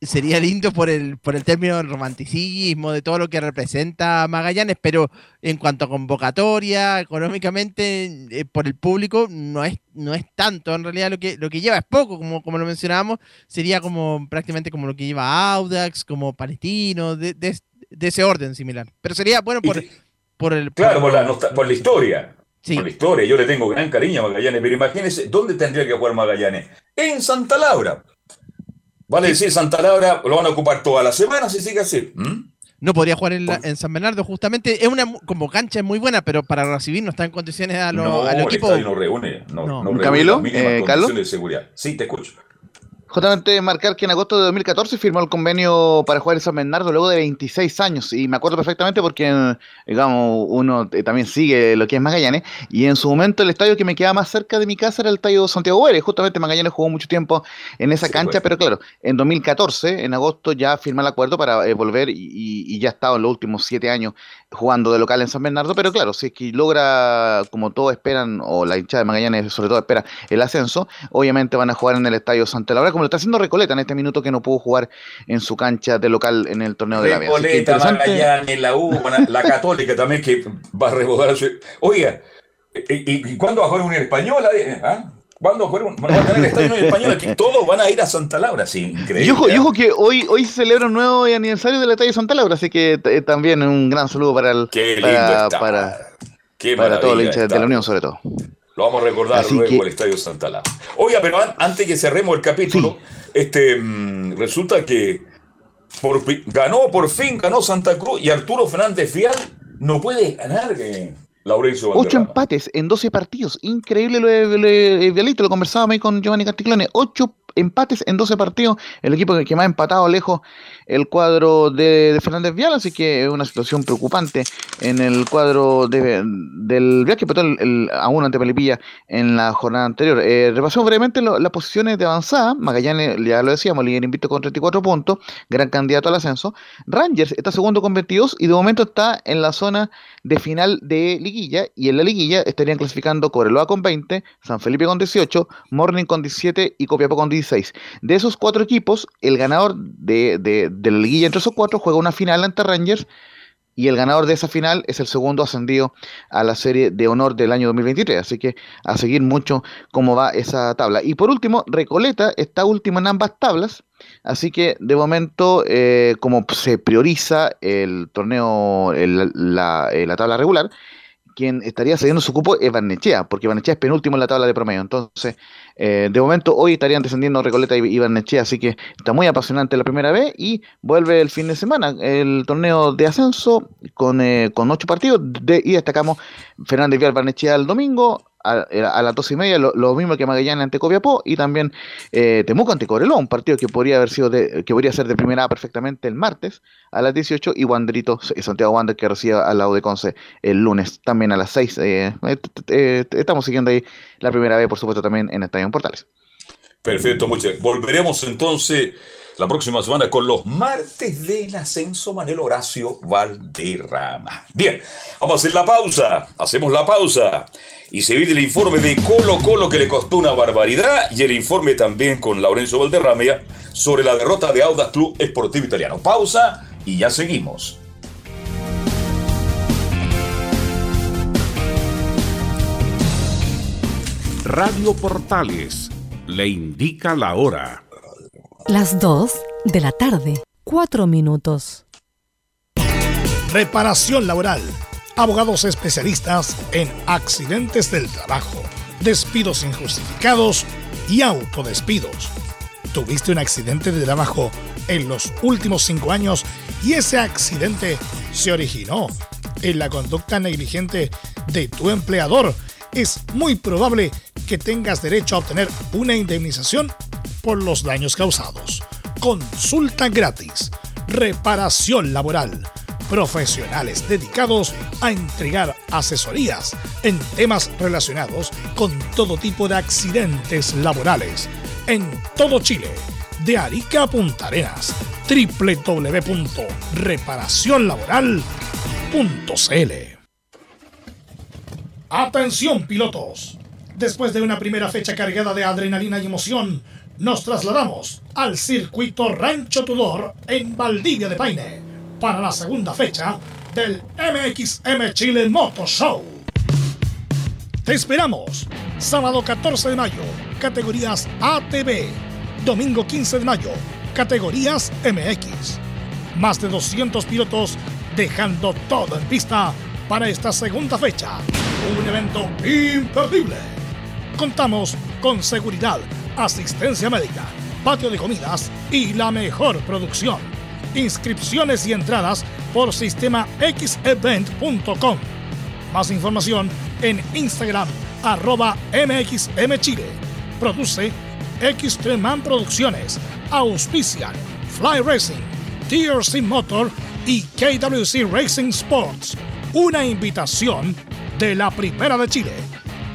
Sería lindo por el, por el término del romanticismo, de todo lo que representa Magallanes, pero en cuanto a convocatoria, económicamente, eh, por el público, no es, no es tanto. En realidad lo que, lo que lleva es poco, como, como lo mencionábamos, sería como prácticamente como lo que lleva Audax, como Palestino, de, de, de ese orden similar. Pero sería bueno por, por el... Claro, por, la, por la historia. Por la historia, yo le tengo gran cariño a Magallanes, pero imagínense, ¿dónde tendría que jugar Magallanes? En Santa Laura. Vale decir, Santa Laura lo van a ocupar toda la semana si sigue así. ¿Mm? No podría jugar en, la, en, San Bernardo, justamente. Es una como cancha es muy buena, pero para recibir no está en condiciones a, lo, no, al equipo. no reúne, no, no. no Camilo, eh, Carlos. De seguridad. Sí, te escucho. Justamente marcar que en agosto de 2014 firmó el convenio para jugar en San Bernardo luego de 26 años. Y me acuerdo perfectamente porque, digamos, uno también sigue lo que es Magallanes. Y en su momento el estadio que me quedaba más cerca de mi casa era el estadio Santiago Vélez. Justamente Magallanes jugó mucho tiempo en esa sí, cancha, pero claro, en 2014, en agosto, ya firmó el acuerdo para eh, volver y, y, ya ha estado en los últimos siete años jugando de local en San Bernardo. Pero claro, si es que logra, como todos esperan, o la hinchada de Magallanes sobre todo espera, el ascenso, obviamente van a jugar en el estadio Santa Laura, como lo está haciendo Recoleta en este minuto que no pudo jugar en su cancha de local en el torneo de la. Recoleta, Magallanes, la U, la Católica también que va a rebotar. Oiga, ¿y, y cuándo va a jugar un español? ¿Ah? ¿Cuándo juega un, van a tener estadio español? Que todos van a ir a Santa Laura, sí, increíble. Y ojo, y ojo que hoy, hoy se celebra un nuevo aniversario del estadio Santa Laura, así que también un gran saludo para el Qué para, está. para, Qué para todos los hinchas está. de la Unión sobre todo. Lo vamos a recordar Así luego que- el Estadio Santa Laura. Oiga, pero an- antes que cerremos el capítulo, este mm, resulta que por ganó, por fin ganó Santa Cruz y Arturo Fernández Fial no puede ganar eh, Laurencio Ocho empates en 12 partidos. Increíble lo de, Vialito, lo conversábamos ahí con Giovanni Casticlone. Ocho empates en 12 partidos. El equipo que, que más ha empatado lejos el cuadro de, de Fernández Vial, así que es una situación preocupante en el cuadro de- del Vial que el, el- a uno ante Melipilla en la jornada anterior. Eh, brevemente las posiciones de avanzada. Magallanes, ya lo decíamos, líder invicto con 34 puntos, gran candidato al ascenso. Rangers está segundo con 22 y de momento está en la zona de final de liguilla y en la liguilla estarían clasificando Cobreloa con 20, San Felipe con 18, Morning con 17 y Copiapó con 16. De esos cuatro equipos, el ganador de, de- de la liguilla entre esos cuatro juega una final ante Rangers y el ganador de esa final es el segundo ascendido a la serie de honor del año 2023. Así que a seguir mucho cómo va esa tabla. Y por último, Recoleta está último en ambas tablas. Así que de momento, eh, como se prioriza el torneo, el- la, eh, la tabla regular, quien estaría cediendo su cupo es Barnechea, porque Barnechea es penúltimo en la tabla de promedio. Entonces, eh, de momento, hoy estarían descendiendo Recoleta y, y Barnechea, así que está muy apasionante la primera vez y vuelve el fin de semana el torneo de ascenso con, eh, con ocho partidos y destacamos Fernández Vial Barnechea el domingo. A, las dos y media, lo, mismo que Magallanes ante Copiapó y también eh, Temuco ante Coreló, un partido que podría haber sido que podría ser de primera perfectamente el martes a las 18 y Wanderito, Santiago Wander que recibe al lado de Conce el lunes también a las 6. eh, eh, eh, estamos siguiendo ahí la primera vez, por supuesto, también en Estadio Portales. Perfecto, muchas Volveremos entonces la próxima semana con los martes del ascenso Manuel Horacio Valderrama. Bien, vamos a hacer la pausa. Hacemos la pausa. Y se viene el informe de Colo Colo que le costó una barbaridad y el informe también con Laurencio Valderrama sobre la derrota de Audax Club Esportivo Italiano. Pausa y ya seguimos. Radio Portales le indica la hora. Las 2 de la tarde, 4 minutos. Reparación laboral. Abogados especialistas en accidentes del trabajo, despidos injustificados y autodespidos. ¿Tuviste un accidente de trabajo en los últimos cinco años y ese accidente se originó en la conducta negligente de tu empleador? Es muy probable que tengas derecho a obtener una indemnización por los daños causados. Consulta gratis. Reparación laboral. Profesionales dedicados a entregar asesorías en temas relacionados con todo tipo de accidentes laborales. En todo Chile. De Arica a Punta Arenas. www.reparacionlaboral.cl Atención pilotos. Después de una primera fecha cargada de adrenalina y emoción, nos trasladamos al circuito Rancho Tudor en Valdivia de Paine para la segunda fecha del MXM Chile Moto Show. Te esperamos. Sábado 14 de mayo, categorías ATV. Domingo 15 de mayo, categorías MX. Más de 200 pilotos dejando todo en pista para esta segunda fecha. Un evento imperdible. Contamos con seguridad, asistencia médica, patio de comidas y la mejor producción. Inscripciones y entradas por sistema xevent.com. Más información en Instagram arroba mxmchile. Produce Xtreman Producciones. Auspician Fly Racing, TRC Motor y KWC Racing Sports. Una invitación de la Primera de Chile.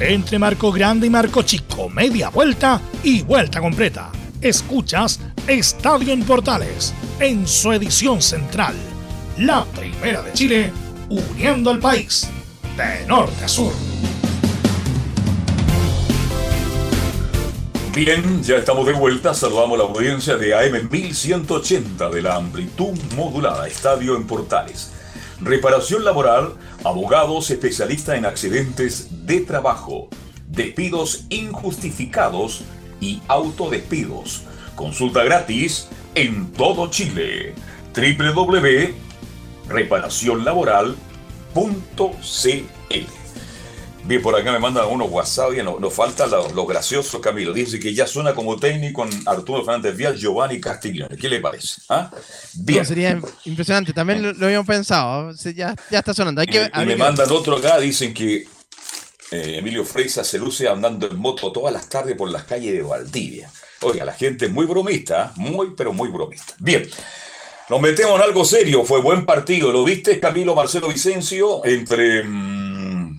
Entre Marco Grande y Marco Chico, media vuelta y vuelta completa. Escuchas Estadio en Portales en su edición central. La primera de Chile, uniendo al país de norte a sur. Bien, ya estamos de vuelta. Saludamos a la audiencia de AM 1180 de la amplitud modulada, Estadio en Portales. Reparación laboral, abogados especialistas en accidentes de trabajo, despidos injustificados y autodespidos. Consulta gratis en todo Chile. www.reparacionlaboral.cl Bien, por acá me mandan unos WhatsApp y nos, nos faltan los, los graciosos, Camilo. Dice que ya suena como técnico con Arturo Fernández Vial, Giovanni Castiglione. ¿Qué le parece? ¿Ah? Bien. No, sería impresionante. También lo, lo habíamos pensado. Sea, Ya, ya está sonando. Hay que, y me mandan otro acá, dicen que eh, Emilio Freisa se luce andando en moto todas las tardes por las calles de Valdivia. Oiga, la gente es muy bromista, ¿eh? muy, pero muy bromista. Bien, nos metemos en algo serio, fue buen partido. ¿Lo viste, Camilo Marcelo Vicencio, entre mm,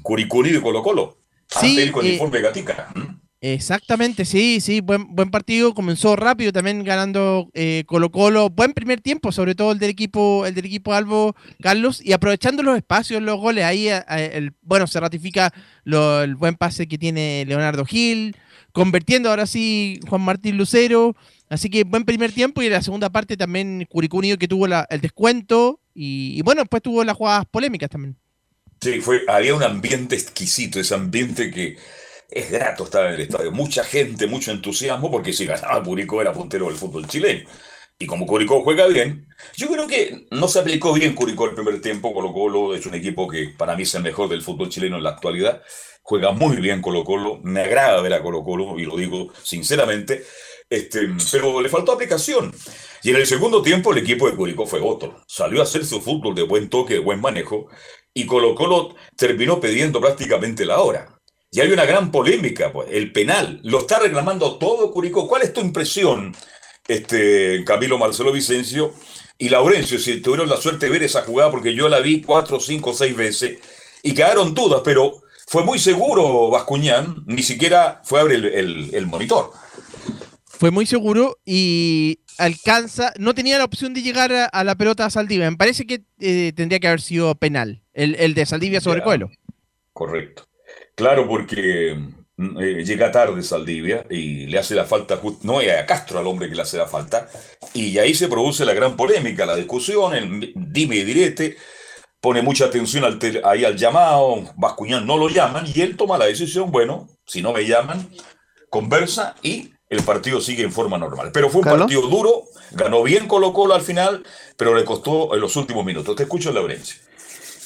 Curicuri y Colo Colo? Sí, Ante el con eh, Gatica. ¿Mm? Exactamente, sí, sí, buen, buen partido, comenzó rápido también ganando eh, Colo Colo, buen primer tiempo, sobre todo el del equipo, el del equipo Albo Carlos, y aprovechando los espacios, los goles, ahí a- a- el, bueno, se ratifica lo- el buen pase que tiene Leonardo Gil, convirtiendo ahora sí Juan Martín Lucero, así que buen primer tiempo y en la segunda parte también Curicó Unido que tuvo la- el descuento y, y bueno, después tuvo las jugadas polémicas también. Sí, fue, había un ambiente exquisito, ese ambiente que es grato estar en el estadio. Mucha gente, mucho entusiasmo, porque si ganaba Curicó era puntero del fútbol chileno. Y como Curicó juega bien, yo creo que no se aplicó bien Curicó el primer tiempo. Colo Colo es un equipo que para mí es el mejor del fútbol chileno en la actualidad. Juega muy bien Colo Colo, me agrada ver a Colo Colo, y lo digo sinceramente. Este, pero le faltó aplicación. Y en el segundo tiempo el equipo de Curicó fue otro. Salió a hacer su fútbol de buen toque, de buen manejo, y Colo Colo terminó pidiendo prácticamente la hora. Y hay una gran polémica, pues, el penal. Lo está reclamando todo Curicó. ¿Cuál es tu impresión, este, Camilo Marcelo Vicencio y Laurencio, si tuvieron la suerte de ver esa jugada? Porque yo la vi cuatro, cinco, seis veces y quedaron dudas, pero fue muy seguro Bascuñán, ni siquiera fue a abrir el, monitor. Fue muy seguro y alcanza, no tenía la opción de llegar a, a la pelota a Saldivia. Me parece que eh, tendría que haber sido penal, el, el de Saldivia sobre Ya. Coelho. Correcto. Claro, porque mm, eh, llega tarde Saldivia y le hace la falta, no es a Castro al hombre que le hace la falta, y ahí se produce la gran polémica, la discusión, el dime y direte, pone mucha atención al tel- ahí al llamado, Bascuñán no lo llaman y él toma la decisión, bueno, si no me llaman, conversa y el partido sigue en forma normal. Pero fue un ¿Carlos? partido duro, ganó bien Colo Colo al final, pero le costó en los últimos minutos. Te escucho, Laurencio.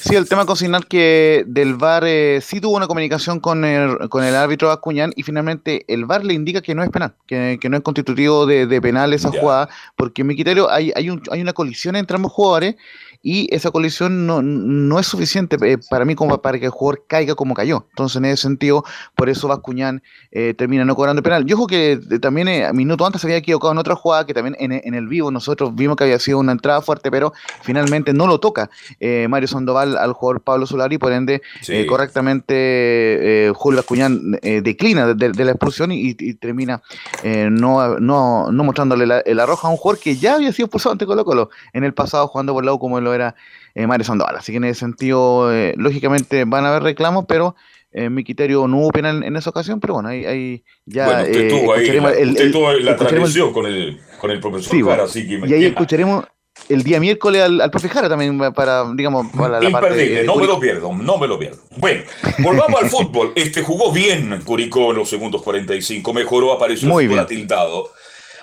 Sí, el tema consignar que del VAR eh, sí tuvo una comunicación con el, con el árbitro Bascuñán y finalmente el VAR le indica que no es penal, que, que no es constitutivo de, de penal esa jugada, porque en mi criterio hay, hay, un- hay una colisión entre ambos jugadores y esa colisión no, no es suficiente eh, para mí como para que el jugador caiga como cayó. Entonces, en ese sentido, por eso Bascuñán eh, termina no cobrando penal. Yo creo que eh, también eh, minuto antes se había equivocado en otra jugada que también en, en el vivo nosotros vimos que había sido una entrada fuerte, pero finalmente no lo toca eh, Mario Sandoval al jugador Pablo Solari, por ende, Sí. eh, correctamente Julio Bascuñán eh, declina de, la expulsión y, y termina eh, no, no, no mostrándole la, la roja a un jugador que ya había sido expulsado ante Colo Colo en el pasado jugando por el lado como lo era eh, Mario Sandoval. Así que en ese sentido, eh, lógicamente van a haber reclamos, pero eh, en mi criterio no hubo penal en esa ocasión, pero bueno, ahí, ahí ya bueno, usted eh, tuvo ahí el- usted el- tuvo la transmisión con el, con el profesor Sí, Jara, así que y ahí escucharemos el día miércoles al, al profe Jara también para, digamos, para la parte Imperdible, no me lo pierdo, no me lo pierdo. Bueno, volvamos al fútbol. Este jugó bien Curicó en los segundos 45, mejoró, apareció Muy el bien. atildado.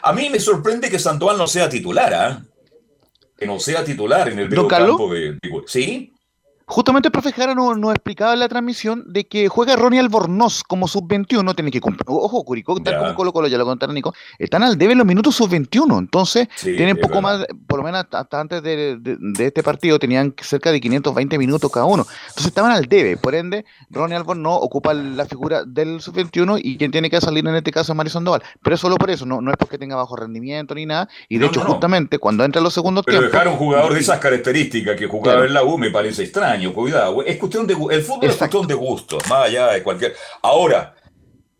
A mí me sorprende que Sandoval no sea titular, ¿ah? Que no sea titular en el ¿Don medio campo de, de- ¿Sí? Justamente el profe Jara nos, nos explicaba en la transmisión de que juega Ronnie Albornoz como sub-21, tiene que cumplir. Ojo, Curicó, tal Ya. como Colo Colo, ya lo contaron Nico, están al debe en los minutos sub-21, entonces Sí, tienen poco verdad. más, por lo menos hasta, hasta antes de, de- de este partido, tenían cerca de 520 minutos cada uno. Entonces estaban al debe, por ende, Ronnie Albornoz ocupa la figura del sub-21 y quien tiene que salir en este caso es Mario Sandoval. Pero es solo por eso, no, no es porque tenga bajo rendimiento ni nada, y de No, hecho, no, no. justamente cuando entra en los segundos Pero tiempos. dejar un jugador de esas características que jugaba Claro. en la U me parece extraño, cuidado. Es cuestión de el fútbol es cuestión de gustos, más allá de cualquier. Ahora,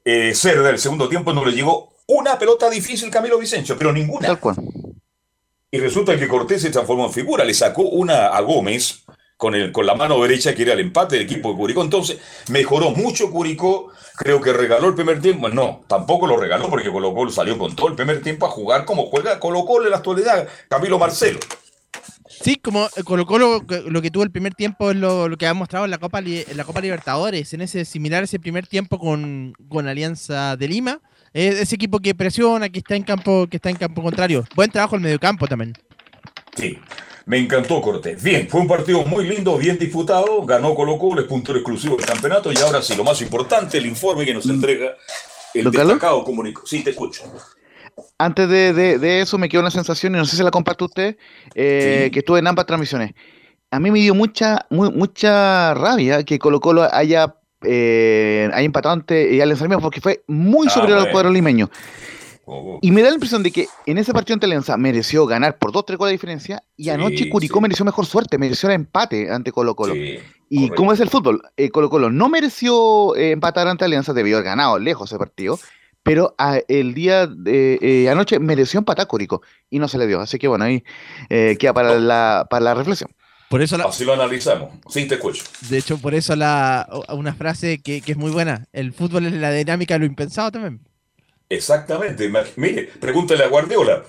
eh, Cerda el segundo tiempo no le llegó una pelota difícil Camilo Vicencio, pero ninguna. Tal cual. Y resulta que Cortés se transformó en figura, le sacó una a Gómez con, el, con la mano derecha que era el empate del equipo de Curicó. Entonces mejoró mucho Curicó, creo que regaló el primer tiempo. No, tampoco lo regaló porque Colo Colo salió con todo el primer tiempo a jugar como juega Colo Colo en la actualidad, Camilo Marcelo. Sí, como eh, Colo Colo, que- lo que tuvo el primer tiempo es lo, lo que ha mostrado en la Copa en la Copa Libertadores, en ese similar a ese primer tiempo con, con Alianza de Lima, es ese equipo que presiona, que está en campo, que está en campo contrario. Buen trabajo en medio campo también. Sí, me encantó Cortés. Bien, fue un partido muy lindo, bien disputado, ganó Colo Colo, es puntero exclusivo del campeonato y ahora sí, lo más importante, el informe que nos entrega el destacado comunicó. Sí, te escucho. Antes de, de- de eso me quedó una sensación, y no sé si la comparte usted, eh, Sí. que estuve en ambas transmisiones. A mí me dio mucha, mu- mucha rabia que Colo Colo haya, eh, haya empatado ante Alianza porque fue muy Ah, superior al cuadro limeño. Oh, Y me da la impresión de que en ese partido ante Alianza mereció ganar por dos, tres goles de diferencia y Sí, anoche Curicó sí. mereció mejor suerte, mereció el empate ante Colo Colo. ¿Y cómo es el fútbol? Eh, Colo Colo no mereció empatar ante Alianza, debió haber ganado lejos ese partido, pero ah, el día de eh, anoche mereció empatar Curicó y no se le dio. Así que bueno, ahí eh, queda para la, para la reflexión. Por eso, la- Así lo analizamos. Sí, te escucho. de hecho, por eso la, una frase que, que es muy buena. El fútbol es la dinámica de lo impensado también. Exactamente. Mire, pregúntale a Guardiola.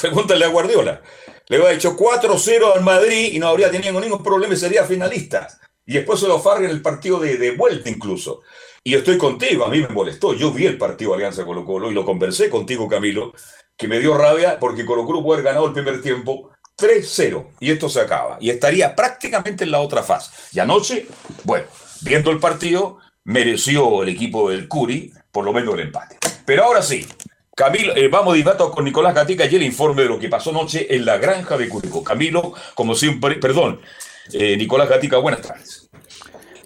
Pregúntale a Guardiola. Le había hecho 4-0 al Madrid y no habría tenido ningún problema y sería finalista. Y después se lo farga en el partido de, de vuelta incluso. Y estoy contigo, a mí me molestó. Yo vi el partido Alianza Colo Colo y lo conversé contigo, Camilo, que me dio rabia porque Colo Colo puede haber ganado el primer tiempo 3-0 y esto se acaba. Y estaría prácticamente en la otra fase. Y anoche, bueno, viendo el partido, mereció el equipo del Curi por lo menos el empate. Pero ahora sí, Camilo, eh, vamos inmediato con Nicolás Gatica y el informe de lo que pasó anoche en la granja de Curicó. Camilo, como siempre, perdón, eh, Nicolás Gatica, buenas tardes.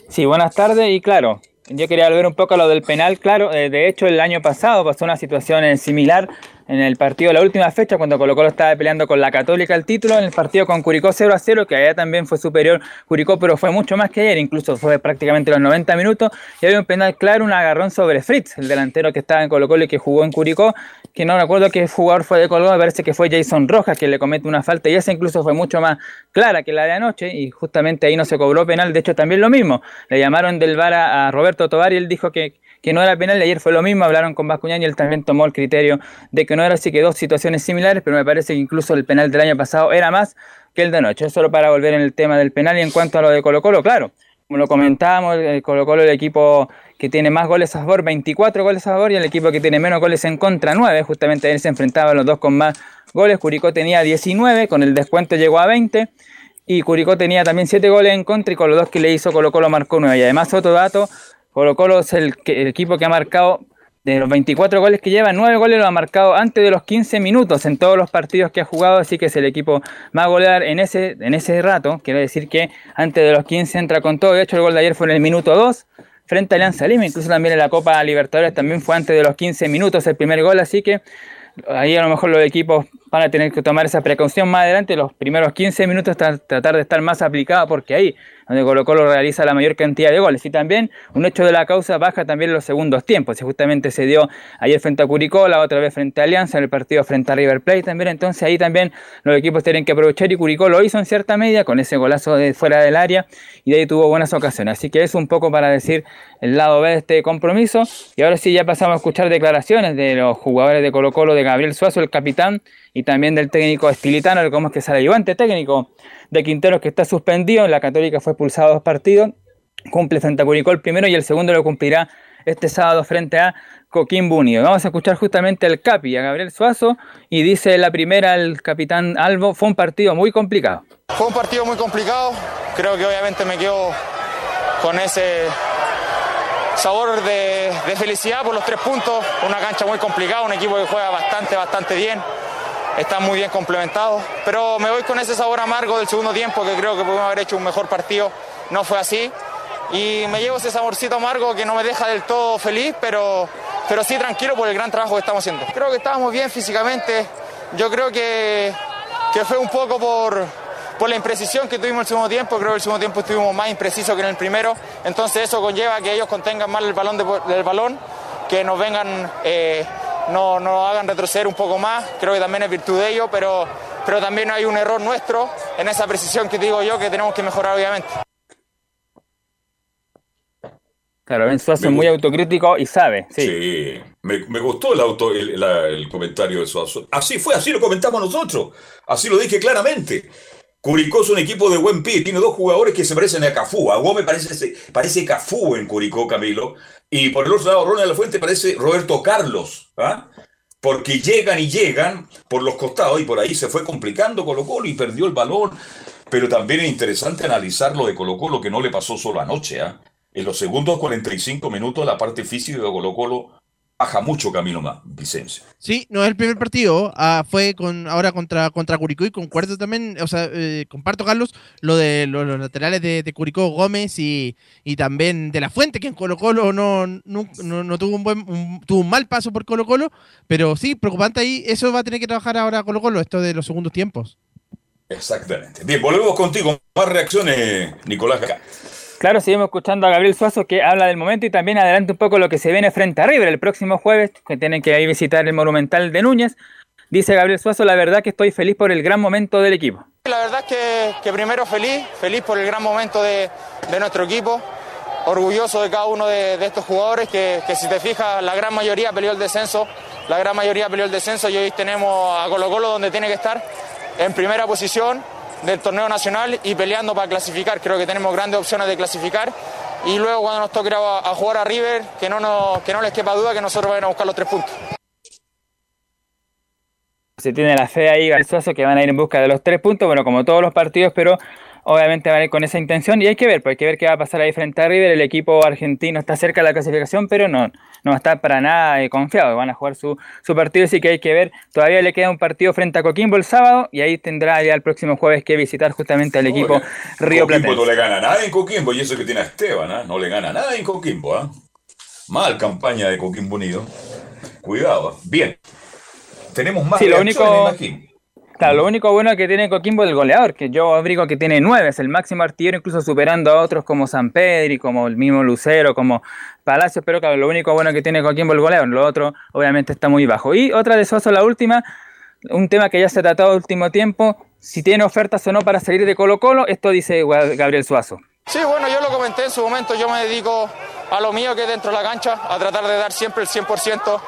Sí, buenas tardes y claro, yo quería volver un poco a lo del penal, claro, eh, de hecho el año pasado pasó una situación similar en el partido la última fecha, cuando Colo Colo estaba peleando con la Católica el título, en el partido con Curicó 0 a 0, que allá también fue superior Curicó, pero fue mucho más que ayer, incluso fue prácticamente los 90 minutos, y había un penal claro, un agarrón sobre Fritz, el delantero que estaba en Colo Colo y que jugó en Curicó, que no recuerdo qué jugador fue de Colo Colo, parece que fue Jason Rojas, que le comete una falta, y esa incluso fue mucho más clara que la de anoche, y justamente ahí no se cobró penal, de hecho también lo mismo, le llamaron del VAR a, a Roberto Tobar y él dijo que que no era penal, ayer fue lo mismo, hablaron con Bascuñán y él también tomó el criterio de que no era así que dos situaciones similares, pero me parece que incluso el penal del año pasado era más que el de anoche. Solo para volver en el tema del penal y en cuanto a lo de Colo Colo, claro, como lo comentábamos, el Colo Colo el equipo que tiene más goles a favor, 24 goles a favor, y el equipo que tiene menos goles en contra, 9. Justamente él se enfrentaba a los dos con más goles. Curicó tenía 19, con el descuento llegó a 20. Y Curicó tenía también 7 goles en contra y con los dos que le hizo Colo Colo marcó 9. Y además otro dato, Colo Colo es el, equipo que ha marcado, de los 24 goles que lleva, 9 goles lo ha marcado antes de los 15 minutos en todos los partidos que ha jugado, así que es el equipo más goleador en ese, en ese rato. Quiero decir que antes de los 15 entra con todo. De hecho, el gol de ayer fue en el minuto 2 frente a Alianza Lima, incluso también en la Copa Libertadores también fue antes de los 15 minutos el primer gol, así que ahí a lo mejor los equipos van a tener que tomar esa precaución más adelante, los primeros 15 minutos tratar de estar más aplicados porque ahí donde Colo Colo realiza la mayor cantidad de goles. Y también un hecho de la causa baja también los segundos tiempos. Justamente se dio ayer frente a Curicó, la otra vez frente a Alianza, en el partido frente a River Plate también. Entonces ahí también los equipos tienen que aprovechar y Curicó lo hizo en cierta medida con ese golazo de fuera del área y de ahí tuvo buenas ocasiones. Así que es un poco para decir el lado B de este compromiso. Y ahora sí ya pasamos a escuchar declaraciones de los jugadores de Colo Colo, de Gabriel Suazo, el capitán, y también del técnico estilitano, como es que sale ayudante técnico de Quinteros que está suspendido. La Católica fue expulsado dos partidos. Cumple frente a Curicó el primero y el segundo lo cumplirá este sábado frente a Coquimbo Unido. Vamos a escuchar justamente al Capi, a Gabriel Suazo, y dice la primera el capitán Albo, fue un partido muy complicado. Fue un partido muy complicado, creo que obviamente me quedo con ese sabor de, de felicidad por los tres puntos, una cancha muy complicada, un equipo que juega bastante, bastante bien están muy bien complementados. Pero me voy con ese sabor amargo del segundo tiempo, que creo que pudimos haber hecho un mejor partido. No fue así. Y me llevo ese saborcito amargo que no me deja del todo feliz, pero, pero sí tranquilo por el gran trabajo que estamos haciendo. Creo que estábamos bien físicamente. Yo creo que, que fue un poco por, por la imprecisión que tuvimos el segundo tiempo. Creo que el segundo tiempo estuvimos más imprecisos que en el primero. Entonces eso conlleva que ellos contengan mal el balón del balón, que nos vengan... Eh, no nos hagan retroceder un poco más, creo que también es virtud de ellos, pero, pero también hay un error nuestro en esa precisión que digo yo que tenemos que mejorar obviamente. Claro, Ben Suazo es muy autocrítico y sabe. Sí, sí. Me, me, gustó el, auto, el, la, el, comentario de Suazo. Así fue, así lo comentamos nosotros. Así lo dije claramente. Curicó es un equipo de buen pie, tiene dos jugadores que se parecen a Cafú. A Gómez parece, parece Cafú en Curicó, Camilo. Y por el otro lado, Ronald Fuente parece Roberto Carlos. ¿ah? Porque llegan y llegan por los costados y por ahí se fue complicando Colo Colo y perdió el balón. Pero también es interesante analizar lo de Colo Colo que no le pasó solo anoche. ¿ah? En los segundos 45 minutos la parte física de Colo Colo baja mucho camino más, Vicencio. Sí, no es el primer partido, ah, fue con ahora contra, contra Curicó y concuerdo también, o sea, eh, comparto, Carlos, lo de los, los laterales de, de, Curicó Gómez y, y, también de la Fuente, que en Colo Colo no, no, no, no tuvo un buen un, tuvo un mal paso por Colo Colo, pero sí, preocupante ahí, eso va a tener que trabajar ahora Colo Colo, esto de los segundos tiempos. Exactamente. Bien, volvemos contigo. Más reacciones, Nicolás. Claro, seguimos escuchando a Gabriel Suazo que habla del momento y también adelanta un poco lo que se viene frente a River el próximo jueves, que tienen que ir visitar el Monumental de Núñez. Dice Gabriel Suazo, la verdad que estoy feliz por el gran momento del equipo. La verdad es que, primero feliz, feliz por el gran momento de, de nuestro equipo, orgulloso de cada uno de, de estos jugadores que, que, si te fijas la gran mayoría peleó el descenso, la gran mayoría peleó el descenso y hoy tenemos a Colo Colo donde tiene que estar, en primera posición, del torneo nacional y peleando para clasificar. Creo que tenemos grandes opciones de clasificar. Y luego cuando nos toque a, jugar a River, que no, nos, que no les quepa duda que nosotros vamos a buscar los tres puntos. Se tiene la fe ahí, Garzuazo, que van a ir en busca de los tres puntos, bueno, como todos los partidos, pero obviamente van a ir con esa intención y hay que ver, pues hay que ver qué va a pasar ahí frente a River. El equipo argentino está cerca de la clasificación, pero no, no está para nada eh, confiado. Van a jugar su, su partido, así que hay que ver. Todavía le queda un partido frente a Coquimbo el sábado y ahí tendrá ya el próximo jueves que visitar justamente al equipo no, Río Coquimbo Platense. no le gana nada en Coquimbo y eso que tiene a Esteban, ¿eh? no le gana nada en Coquimbo. ¿eh? Mal campaña de Coquimbo Unido. Cuidado. Bien. tenemos más Sí, lo único-. Claro, lo único bueno que tiene Coquimbo es el goleador, que yo abrigo que tiene nueve, es el máximo artillero, incluso superando a otros como San Pedri, como el mismo Lucero, como Palacios, pero claro, lo único bueno que tiene Coquimbo el goleador, lo otro obviamente está muy bajo. Y otra de Suazo, la última, un tema que ya se ha tratado el último tiempo, si tiene ofertas o no para salir de Colo Colo, esto dice Gabriel Suazo. Sí, bueno, yo lo comenté en su momento, yo me dedico a lo mío que es dentro de la cancha, a tratar de dar siempre el 100%.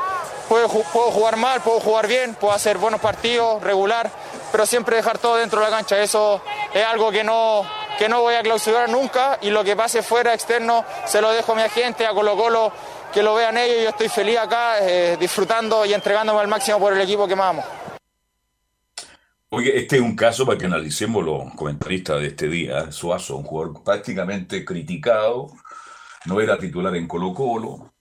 Puedo, ju- puedo jugar mal, puedo jugar bien, puedo hacer buenos partidos, regular, pero siempre dejar todo dentro de la cancha. Eso es algo que no, que no voy a clausurar nunca y lo que pase fuera, externo, se lo dejo a mi agente, a Colo Colo, que lo vean ellos. Yo estoy feliz acá, eh, disfrutando y entregándome al máximo por el equipo que más. Oye, este es un caso para que analicemos los comentaristas de este día. Suazo, un jugador prácticamente criticado, no era titular en Colo Colo,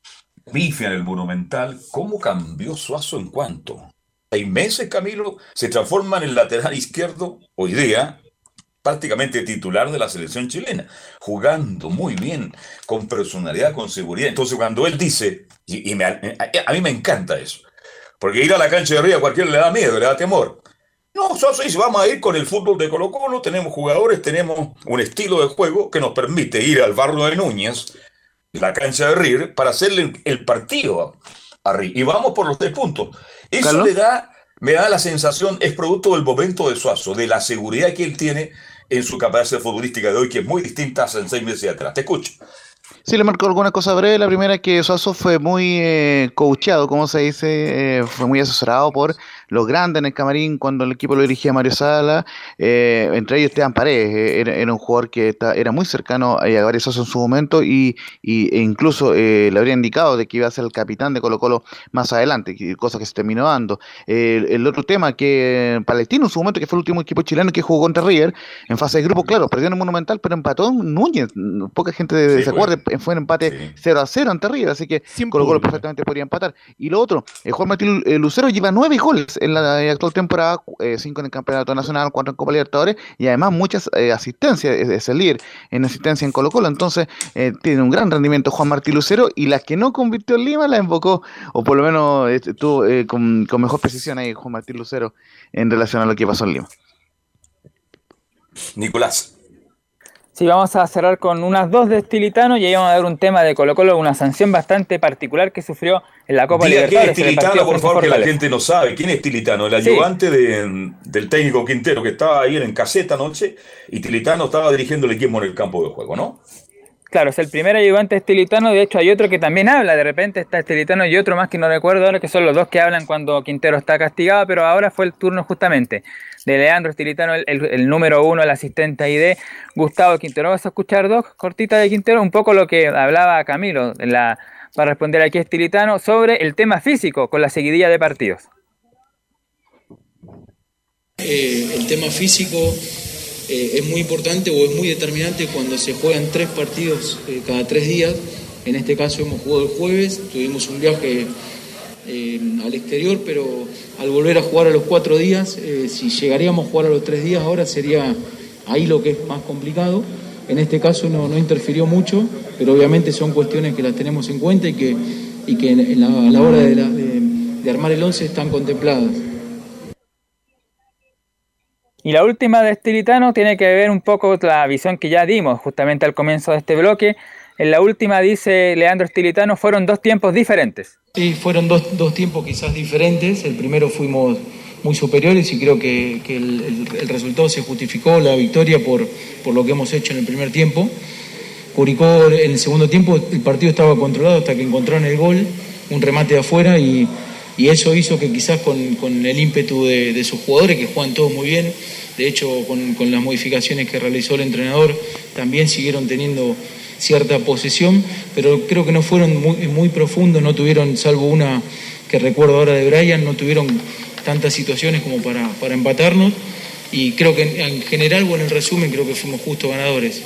pifia en el Monumental. ¿Cómo cambió Suazo en cuánto? Seis meses, Camilo, se transforma en el lateral izquierdo, hoy día, prácticamente titular de la selección chilena, jugando muy bien, con personalidad, con seguridad. Entonces, cuando él dice, y, y me- a, a mí me encanta eso, porque ir a la cancha de Río a cualquiera le da miedo, le da temor. No, Suazo dice, vamos a ir con el fútbol de Colo Colo, tenemos jugadores, tenemos un estilo de juego que nos permite ir al barrio de Núñez, la cancha de River, para hacerle el, partido a River. Y vamos por los tres puntos. Eso Carlos. le da, me da la sensación, es producto del momento de Suazo, de la seguridad que él tiene en su capacidad futbolística de hoy, que es muy distinta a hace seis meses atrás. Te escucho. Sí, le marcó alguna cosa breve. La primera es que Suazo fue muy eh, coacheado, como se dice, eh, fue muy asesorado por los grandes en el camarín cuando el equipo lo dirigía Mario Sala, eh, entre ellos Esteban Paredes, eh, era, era un jugador que está- era muy cercano a Gabriel Suazo en su momento y, y- e incluso eh, le habría indicado de que iba a ser el capitán de Colo Colo más adelante, cosa que se terminó dando. El, el otro tema que Palestino en su momento, que fue el último equipo chileno que jugó contra River, en fase de grupo, claro, perdió en el Monumental, pero empató Núñez, poca gente Sí, se pues. acuerda, fue un empate 0 a 0 ante River, así que Sin Colo Colo perfectamente podría empatar. Y lo otro, el Juan Martín eh, Lucero lleva nueve goles en la eh, actual temporada, eh, cinco en el Campeonato Nacional, cuatro en Copa Libertadores y además muchas eh, asistencias, es, es el líder en asistencia en Colo Colo, entonces eh, tiene un gran rendimiento Juan Martín Lucero y las que no convirtió en Lima la invocó, o por lo menos eh, estuvo eh, con, con mejor precisión ahí Juan Martín Lucero en relación a lo que pasó en Lima. Nicolás. Sí, vamos a cerrar con unas dos de Estilitano y ahí vamos a dar un tema de Colo Colo, una sanción bastante particular que sufrió en la Copa Diga quién es Libertadores. en el Tilitano, partido por favor, que la gente no sabe. ¿Quién es Tilitano? El Sí. ayudante de- del técnico Quintero que estaba ahí en caseta anoche y Tilitano estaba dirigiendo el equipo en el campo de juego, ¿no? Claro, es el primer ayudante estilitano, de hecho hay otro que también habla, de repente está estilitano y otro más que no recuerdo ahora, que son los dos que hablan cuando Quintero está castigado, pero ahora fue el turno justamente de Leandro Estilitano, el, el- número uno, el asistente ahí de Gustavo Quintero. Vamos a escuchar dos cortitas de Quintero, un poco lo que hablaba Camilo la, para responder aquí a Estilitano sobre el tema físico con la seguidilla de partidos. Eh, el tema físico eh, es muy importante o es muy determinante cuando se juegan tres partidos eh, cada tres días. En este caso hemos jugado el jueves, tuvimos un viaje eh, al exterior, pero al volver a jugar a los cuatro días, eh, si llegaríamos a jugar a los tres días ahora sería ahí lo que es más complicado. En este caso no, no interfirió mucho, pero obviamente son cuestiones que las tenemos en cuenta y que, y que en- la- a la hora de, la- de- de armar el 11 están contempladas. Y la última de Estilitano tiene que ver un poco la visión que ya dimos justamente al comienzo de este bloque. En la última dice Leandro Estilitano, fueron dos tiempos diferentes. Sí, fueron dos, dos tiempos quizás diferentes. El primero fuimos muy superiores y creo que, que el, el- el resultado se justificó, la victoria, por, por lo que hemos hecho en el primer tiempo. Curicó en el segundo tiempo el partido estaba controlado hasta que encontraron el gol, un remate de afuera y, y eso hizo que quizás con, con el ímpetu de, de sus jugadores, que juegan todos muy bien, de hecho con, con las modificaciones que realizó el entrenador, también siguieron teniendo cierta posesión, pero creo que no fueron muy, muy profundos, no tuvieron, salvo una que recuerdo ahora de Brian, no tuvieron tantas situaciones como para, para empatarnos y creo que en, en general, bueno, en resumen, creo que fuimos justos ganadores.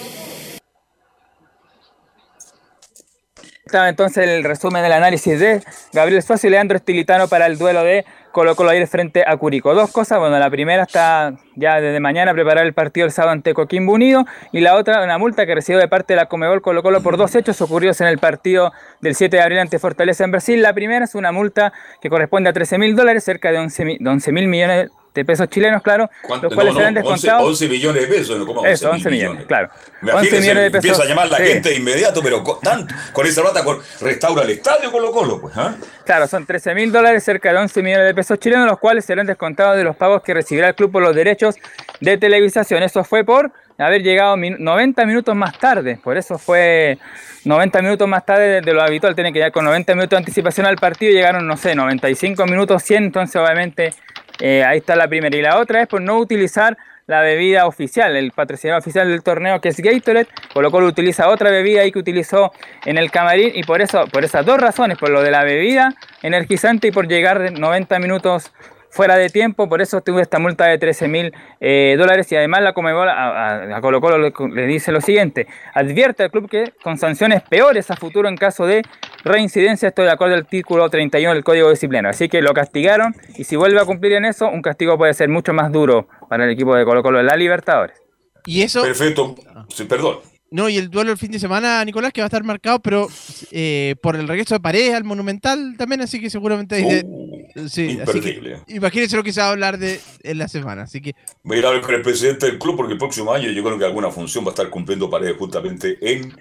Está entonces el resumen del análisis de Gabriel Suazo y Leandro Estilitano para el duelo de Colo Colo ayer frente a Curicó. Dos cosas, bueno, la primera está ya desde mañana preparar el partido el sábado ante Coquimbo Unido y la otra una multa que recibió de parte de la Comebol Colo Colo por dos hechos ocurridos en el partido del 7 de abril ante Fortaleza en Brasil. La primera es una multa que corresponde a 13 mil dólares, cerca de 11 mil millones de pesos chilenos, claro, los cuales No, serán no, 11, descontados. 11 millones de pesos, ¿no? ¿Cómo Eso, 11 11 millones, claro. Me 11 imagínese, millones de pesos. Empieza a llamar la sí. gente de inmediato, pero con, tanto, con esa plata con- restaura el estadio Colo Colo, pues, ¿ah? Claro, son 13 mil dólares, cerca de 11 millones de pesos chilenos, los cuales serán descontados de los pagos que recibirá el club por los derechos de televisación. Eso fue por haber llegado min- 90 minutos más tarde, por eso fue 90 minutos más tarde de, lo habitual, tiene que llegar con 90 minutos de anticipación al partido, llegaron, no sé, 95 minutos 100, entonces obviamente eh, ahí está la primera. Y la otra es por no utilizar la bebida oficial, el patrocinador oficial del torneo que es Gatorade, Colo Colo utiliza otra bebida ahí que utilizó en el camarín y por eso, por esas dos razones, por lo de la bebida energizante y por llegar de 90 minutos fuera de tiempo, por eso tuvo esta multa de 13 mil eh, dólares y además la Comebol a, a- a Colo Colo le, le dice lo siguiente, advierte al club que con sanciones peores a futuro en caso de reincidencia, esto de acuerdo al artículo 31 del Código Disciplinario, así que lo castigaron y si vuelve a cumplir en eso, un castigo puede ser mucho más duro para el equipo de Colo Colo en la Libertadores. Y eso. Perfecto. Sí, perdón. No, y el duelo el fin de semana, Nicolás, que va a estar marcado, pero eh, por el regreso de Paredes al Monumental también, así que seguramente. hay de- sí, así que Imperdible. imagínense lo que se va a hablar de en la semana. Así que Voy a ir a hablar con el presidente del club porque el próximo año yo creo que alguna función va a estar cumpliendo paredes justamente en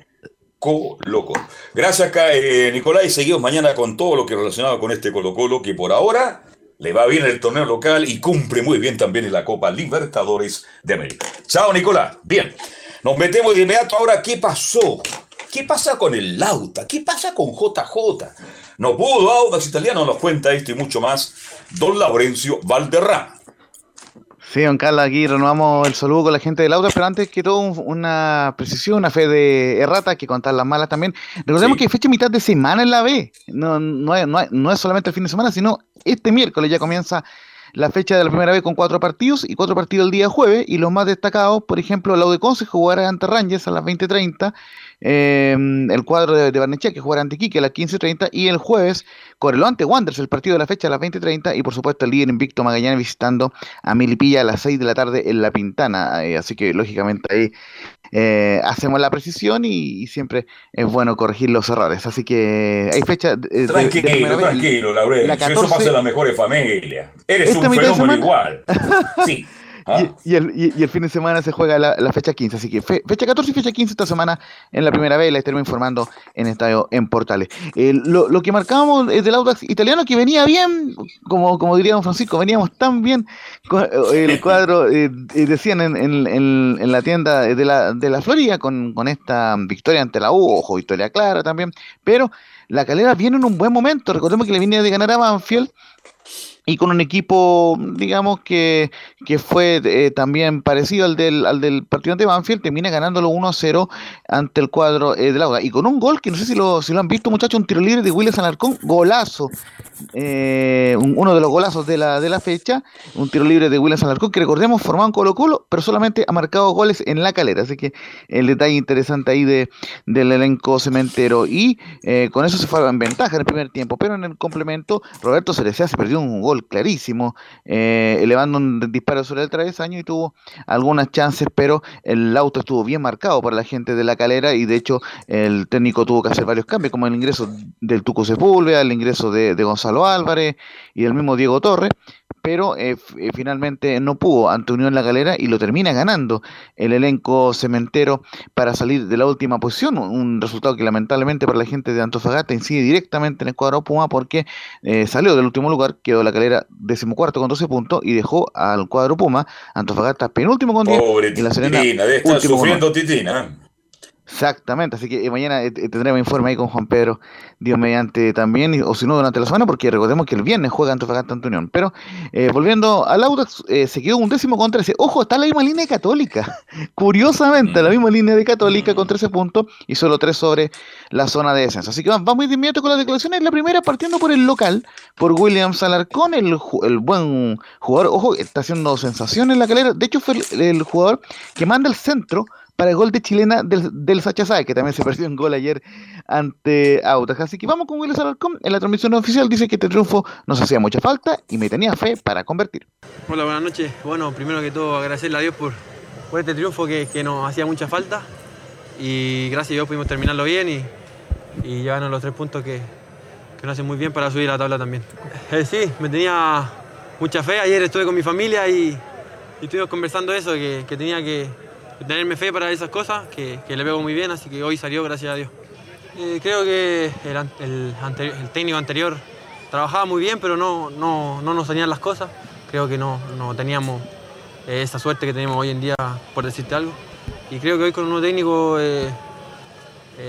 Colo Colo. Gracias, eh, Nicolás, y seguimos mañana con todo lo que relacionado con este Colo Colo que por ahora le va bien en el torneo local y cumple muy bien también en la Copa Libertadores de América. Chao, Nicolás. Bien, nos metemos de inmediato ahora. ¿Qué pasó? ¿Qué pasa con el Lauta? ¿Qué pasa con JJ? No pudo Audax Italiano, nos cuenta esto y mucho más don Laurencio Valderrama. Sí, don Carlos, aquí renovamos el saludo con la gente del auto, pero antes que todo un- una precisión, una fe de errata, que contar las malas también. Recordemos que hay fecha mitad de semana en la B, no, no, no, no es solamente el fin de semana, sino este miércoles ya comienza la fecha de la primera vez con cuatro partidos y cuatro partidos el día jueves, y los más destacados, por ejemplo, el Audeconce jugará ante Rangers a las 20.30, eh, el cuadro de, de Barnechea que jugará ante Quique a las 15.30 y el jueves Coreló ante Wanderers, el partido de la fecha a las 20.30 y por supuesto el líder invicto Magallanes visitando a Milipilla a las 6 de la tarde en La Pintana. Eh, así que lógicamente ahí eh, hacemos la precisión y, y siempre es bueno corregir los errores. Así que hay fecha de, de- de Tranquilo, tranquilo, Laurencio. La Eso 14 pasa en las mejores familias. Eres un fenómeno igual. Sí. ¿Ah? Y, y el, y- y el fin de semana se juega la, la fecha 15, así que fe- fecha 14 y fecha 15 esta semana en la primera vez, la estaremos informando en Estadio en Portales. Eh, lo, lo que marcábamos es del Audax italiano que venía bien, como, como diría don Francisco, veníamos tan bien, con eh, el cuadro, eh, eh, decían en, en- en- en la tienda de la, de la Florida, con, con esta victoria ante la U, ojo, victoria clara también, pero la calera viene en un buen momento, recordemos que le viene de ganar a Banfield, y con un equipo, digamos, que, que fue eh, también parecido al del, al del partido ante Banfield, termina ganándolo 1-0 ante el cuadro eh, del Auda. Y con un gol que no sé si lo, si lo han visto, muchachos, un tiro libre de Willis Alarcón, golazo. Eh, un- uno de los golazos de la, de la fecha, un tiro libre de Willis Alarcón, que recordemos formado en Colo Colo, pero solamente ha marcado goles en la calera. Así que el detalle interesante ahí de, del elenco cementero. Y con eso se fue en ventaja en el primer tiempo, pero en el complemento, Roberto Cerecea se perdió un gol clarísimo, eh, elevando un disparo sobre el travesaño y tuvo algunas chances, pero el auto estuvo bien marcado para la gente de la calera y de hecho el técnico tuvo que hacer varios cambios, como el ingreso del Tuco Sepúlveda, el ingreso de, Gonzalo Álvarez y del mismo Diego Torres, pero eh, eh, finalmente no pudo ante Unión La Galera y lo termina ganando el elenco cementero para salir de la última posición, un- resultado que lamentablemente para la gente de Antofagasta incide directamente en el cuadro Puma porque eh, salió del último lugar, quedó La Calera decimocuarto con 12 puntos y dejó al cuadro Puma, Antofagasta penúltimo con 10 Pobre y La Serena Titina, debe estar último con sufriendo. Titina. Exactamente, así que eh, mañana eh, eh, tendremos informe ahí con Juan Pedro, Dios mediante también, y- o si no durante la semana, porque recordemos que el viernes juega Antofagasta ante Unión. Pero eh, volviendo al Audax, eh, se quedó un décimo con 13. Ojo, está en la misma línea de Católica. Curiosamente, la misma línea de Católica con 13 puntos y solo 3 sobre la zona de descenso. Así que vamos vamos de inmediato con las declaraciones. La primera partiendo por el local, por Williams Alarcón, el, el buen jugador, ojo, está haciendo sensación en la calera. De hecho, fue el, el jugador que manda el centro para el gol de chilena del, del Sacha que también se perdió un gol ayer ante Audax. Así que vamos con Willis Alarcón. En la transmisión oficial dice que este triunfo nos hacía mucha falta y me tenía fe para convertir. Hola, buenas noches. Bueno, primero que todo agradecerle a Dios por, por este triunfo que, que nos hacía mucha falta y gracias a Dios pudimos terminarlo bien y, y llevarnos los tres puntos que, que nos hacen muy bien para subir a la tabla también. Eh, sí, me tenía mucha fe. Ayer estuve con mi familia y, y estuvimos conversando eso, que, que tenía que tenerme fe para esas cosas, que, que le pego muy bien, así que hoy salió, gracias a Dios. Eh, creo que el, el técnico anterior trabajaba muy bien, pero no, no, no nos salían las cosas. Creo que no, no teníamos eh, esa suerte que tenemos hoy en día, por decirte algo. Y creo que hoy con un nuevo técnico eh,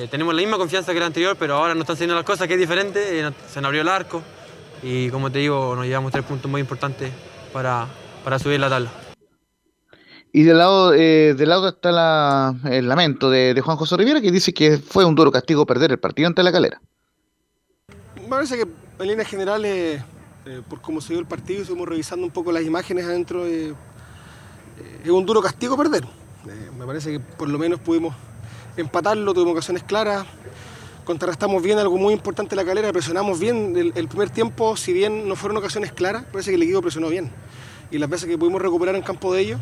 tenemos la misma confianza que el anterior, pero ahora nos están saliendo las cosas, que es diferente. se nos abrió el arco y, como te digo, nos llevamos tres puntos muy importantes para, para subir la tabla. Y del lado, eh, del lado está la- el lamento de, Juan José Rivera, que dice que fue un duro castigo perder el partido ante la calera. Me parece que en líneas generales, eh, por cómo se dio el partido, estuvimos revisando un poco las imágenes adentro, eh, es un duro castigo perder. Eh, me parece que por lo menos pudimos empatarlo, tuvimos ocasiones claras, contrarrestamos bien algo muy importante en la calera, presionamos bien el, el primer tiempo, si bien no fueron ocasiones claras, parece que el equipo presionó bien. Y las veces que pudimos recuperar en campo de ellos,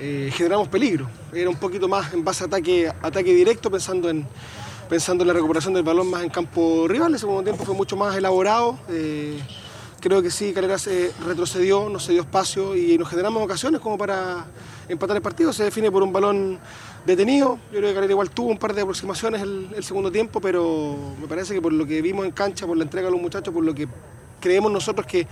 eh, generamos peligro. Era un poquito más en base a ataque, ataque directo, pensando en, pensando en la recuperación del balón más en campo rival. El segundo tiempo fue mucho más elaborado. eh, creo que sí, Calera se retrocedió, nos dio espacio y nos generamos ocasiones como para empatar el partido. Se define por un balón detenido. Yo creo que Calera igual tuvo un par de aproximaciones el, el segundo tiempo, pero me parece que por lo que vimos en cancha, por la entrega de los muchachos, por lo que creemos nosotros que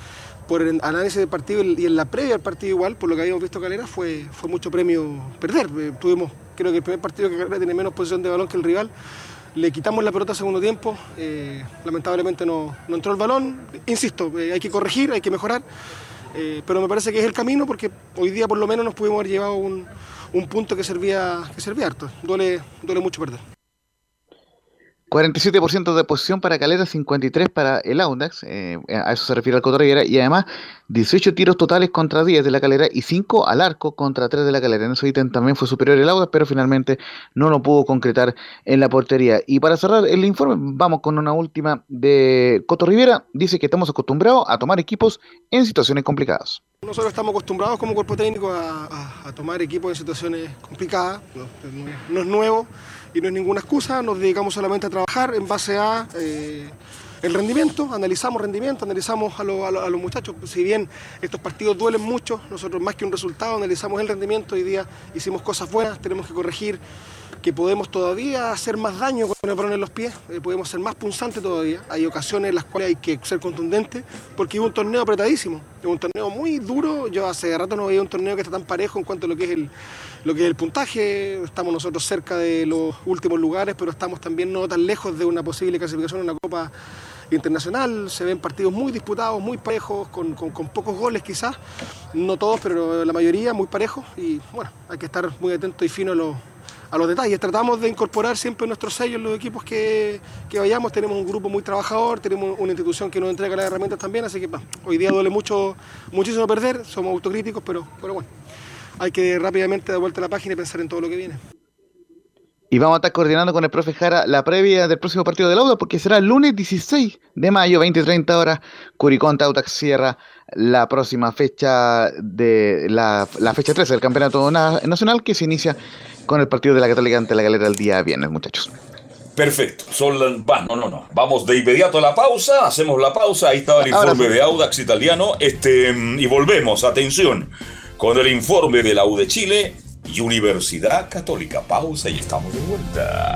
por el análisis del partido y en la previa al partido igual, por lo que habíamos visto Calera, fue, fue mucho premio perder. Eh, tuvimos, creo que el primer partido que Calera tiene menos posición de balón que el rival. Le quitamos la pelota al segundo tiempo, eh, lamentablemente no, no entró el balón. Insisto, eh, hay que corregir, hay que mejorar, pero me parece que es el camino porque hoy día por lo menos nos pudimos haber llevado un, un punto que servía, que servía harto. Duele, duele mucho perder. 47% de posición para Calera, 53 para el Audax, eh, a eso se refiere al Coto Rivera, y además 18 tiros totales contra 10 de la Calera y 5 al arco contra 3 de la Calera. En ese ítem también fue superior el Audax, pero finalmente no lo pudo concretar en la portería. Y para cerrar el informe, vamos con una última de Coto Rivera. Dice que estamos acostumbrados a tomar equipos en situaciones complicadas. Nosotros estamos acostumbrados como cuerpo técnico a, tomar equipos en situaciones complicadas, no es nuevo y no es ninguna excusa, nos dedicamos solamente a trabajar en base a eh, el rendimiento, analizamos rendimiento, analizamos a, lo- a lo- a los muchachos, si bien estos partidos duelen mucho, nosotros más que un resultado analizamos el rendimiento, hoy día hicimos cosas buenas, tenemos que corregir que podemos todavía hacer más daño con el balón en los pies, eh, podemos ser más punzantes todavía. Hay ocasiones en las cuales hay que ser contundente porque es un torneo apretadísimo, es un torneo muy duro. Yo hace rato no veía un torneo que está tan parejo en cuanto a lo que es el, lo que es el puntaje. Estamos nosotros cerca de los últimos lugares, pero estamos también no tan lejos de una posible clasificación en una Copa Internacional. Se ven partidos muy disputados, muy parejos, con, con- pocos goles quizás. No todos, pero la mayoría muy parejos. Y bueno, hay que estar muy atento y fino a los a los detalles. Tratamos de incorporar siempre nuestros sellos en los equipos que, que vayamos. Tenemos un grupo muy trabajador, tenemos una institución que nos entrega las herramientas también, así que hoy día duele mucho, muchísimo perder, somos autocríticos, pero, pero bueno, hay que rápidamente dar vuelta a la página y pensar en todo lo que viene. Y vamos a estar coordinando con el profe Jara la previa del próximo partido del Audax, porque será el lunes 16 de mayo, 20-30 horas. Curicó Audax cierra la próxima fecha de la, la fecha 13 del Campeonato Na- Nacional, que se inicia con el partido de la Católica ante la Galera el día viernes, muchachos. Perfecto. Son va, no, no, no. Vamos de inmediato a la pausa. Hacemos la pausa. Ahí estaba el informe sí. de Audax italiano. Este, mm, y volvemos, atención, con el informe de la U de Chile y Universidad Católica. Pausa y estamos de vuelta.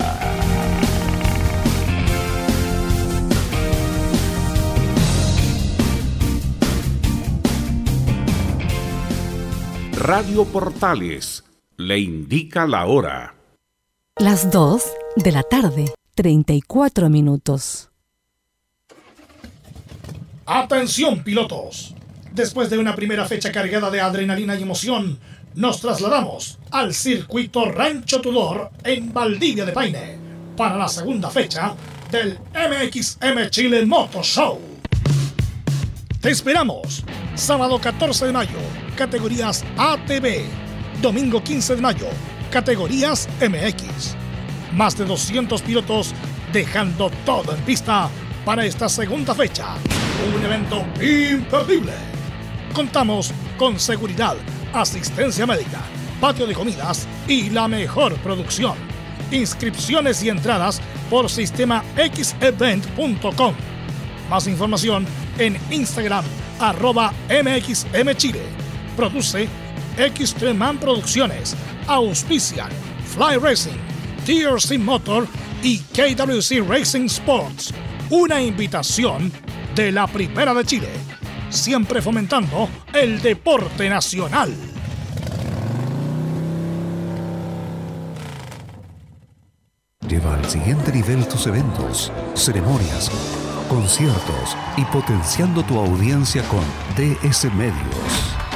Radio Portales le indica la hora. Las 2 de la tarde, 34 minutos. Atención pilotos. Después de una primera fecha cargada de adrenalina y emoción, nos trasladamos al circuito Rancho Tudor en Valdivia de Paine para la segunda fecha del MXM Chile Moto Show. Te esperamos. Sábado 14 de mayo, categorías ATV. Domingo 15 de mayo, categorías MX. Más de 200 pilotos dejando todo en pista para esta segunda fecha. Un evento imperdible. Contamos con seguridad, asistencia médica, patio de comidas y la mejor producción. Inscripciones y entradas por sistema xevent.com. Más información en Instagram arroba mxmchile. Produce Xtreman Producciones. Auspician Fly Racing, TRC Motor y KWC Racing Sports. Una invitación de la Primera de Chile. Siempre fomentando el deporte nacional. Lleva al siguiente nivel tus eventos, ceremonias, conciertos y potenciando tu audiencia con DS Medios.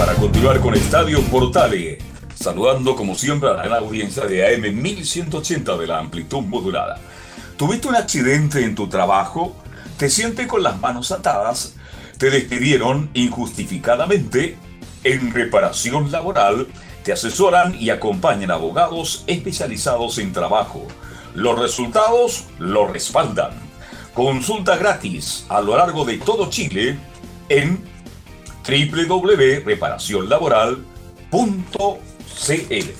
para continuar con Estadio Portales. Saludando como siempre a la audiencia de AM 1180 de la amplitud modulada. ¿Tuviste un accidente en tu trabajo? ¿Te sientes con las manos atadas? ¿Te despidieron injustificadamente? En reparación laboral te asesoran y acompañan abogados especializados en trabajo. Los resultados lo respaldan. Consulta gratis a lo largo de todo Chile en www.reparacionlaboral.cl.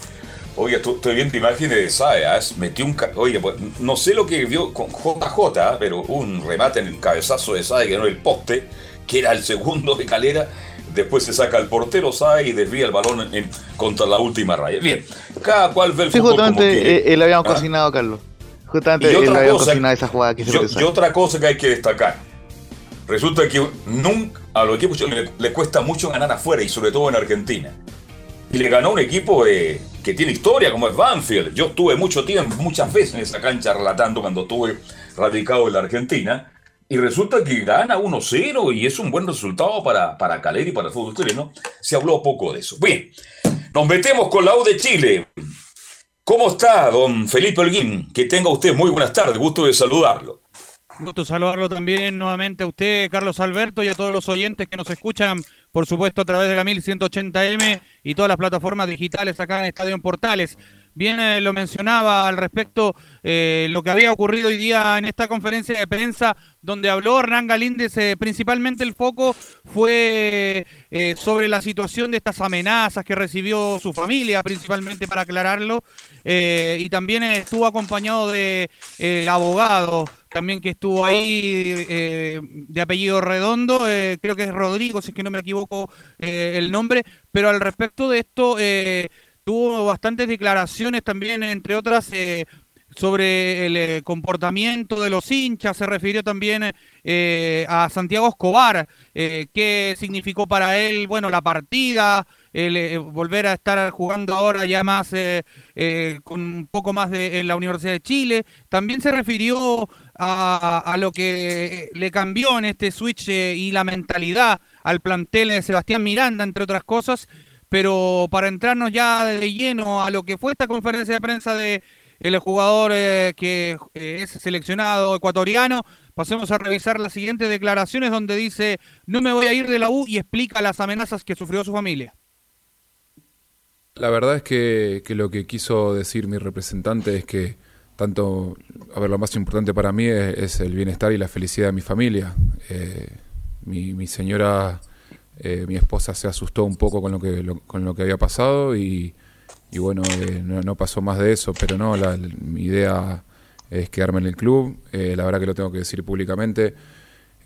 Oye, estoy viendo imágenes de Saez, metió un... Oye, pues, no sé lo que vio con JJ, pero un remate en el cabezazo de Saez que no el poste, que era el segundo de calera. Después se saca el portero Saez y desvía el balón en, contra la última raya. Bien, cada cual ve el Sí, fútbol como justamente quiere. eh, habíamos ¿Ah? cocinado, Carlos. Justamente Y le habíamos cocinado esa jugada que hizo Yo- y otra cosa que hay que destacar. Resulta que nunca, a los equipos le, le cuesta mucho ganar afuera y sobre todo en Argentina. Y le ganó un equipo eh, que tiene historia como es Banfield. Yo estuve mucho tiempo, muchas veces en esa cancha relatando cuando estuve radicado en la Argentina. Y resulta que gana 1-0 y es un buen resultado para, para Caleri y para el fútbol chileno. Se habló poco de eso. Bien, nos metemos con la U de Chile. ¿Cómo está, don Felipe Holguín? Que tenga usted muy buenas tardes, gusto de saludarlo. Gusto saludarlo también nuevamente a usted, Carlos Alberto, y a todos los oyentes que nos escuchan, por supuesto, a través de la 1180M y todas las plataformas digitales acá en Estadio en Portales. Bien eh, lo mencionaba al respecto eh, lo que había ocurrido hoy día en esta conferencia de prensa donde habló Hernán Galíndez, eh, principalmente el foco fue sobre la situación de estas amenazas que recibió su familia, principalmente para aclararlo, y también estuvo acompañado de eh, abogado también que estuvo ahí de apellido redondo, creo que es Rodrigo, si es que no me equivoco el nombre, pero al respecto de esto tuvo bastantes declaraciones también, entre otras, eh, sobre el eh, comportamiento de los hinchas, se refirió también eh, a Santiago Escobar, qué significó para él, bueno, la partida, el volver a estar jugando ahora ya más con un poco más de en la Universidad de Chile. También se refirió a, lo que le cambió en este switch y la mentalidad al plantel de Sebastián Miranda, entre otras cosas. Pero para entrarnos ya de lleno a lo que fue esta conferencia de prensa de el jugador eh, que eh, es seleccionado ecuatoriano, pasemos a revisar las siguientes declaraciones donde dice no me voy a ir de la U y explica las amenazas que sufrió su familia. La verdad es que, lo que quiso decir mi representante es que tanto, a ver, lo más importante para mí es, el bienestar y la felicidad de mi familia. Eh, mi señora, eh, mi esposa se asustó un poco con lo que, lo- con lo que había pasado y, y bueno, eh, no, no pasó más de eso, pero no, la, mi idea es quedarme en el club, eh, la verdad que lo tengo que decir públicamente.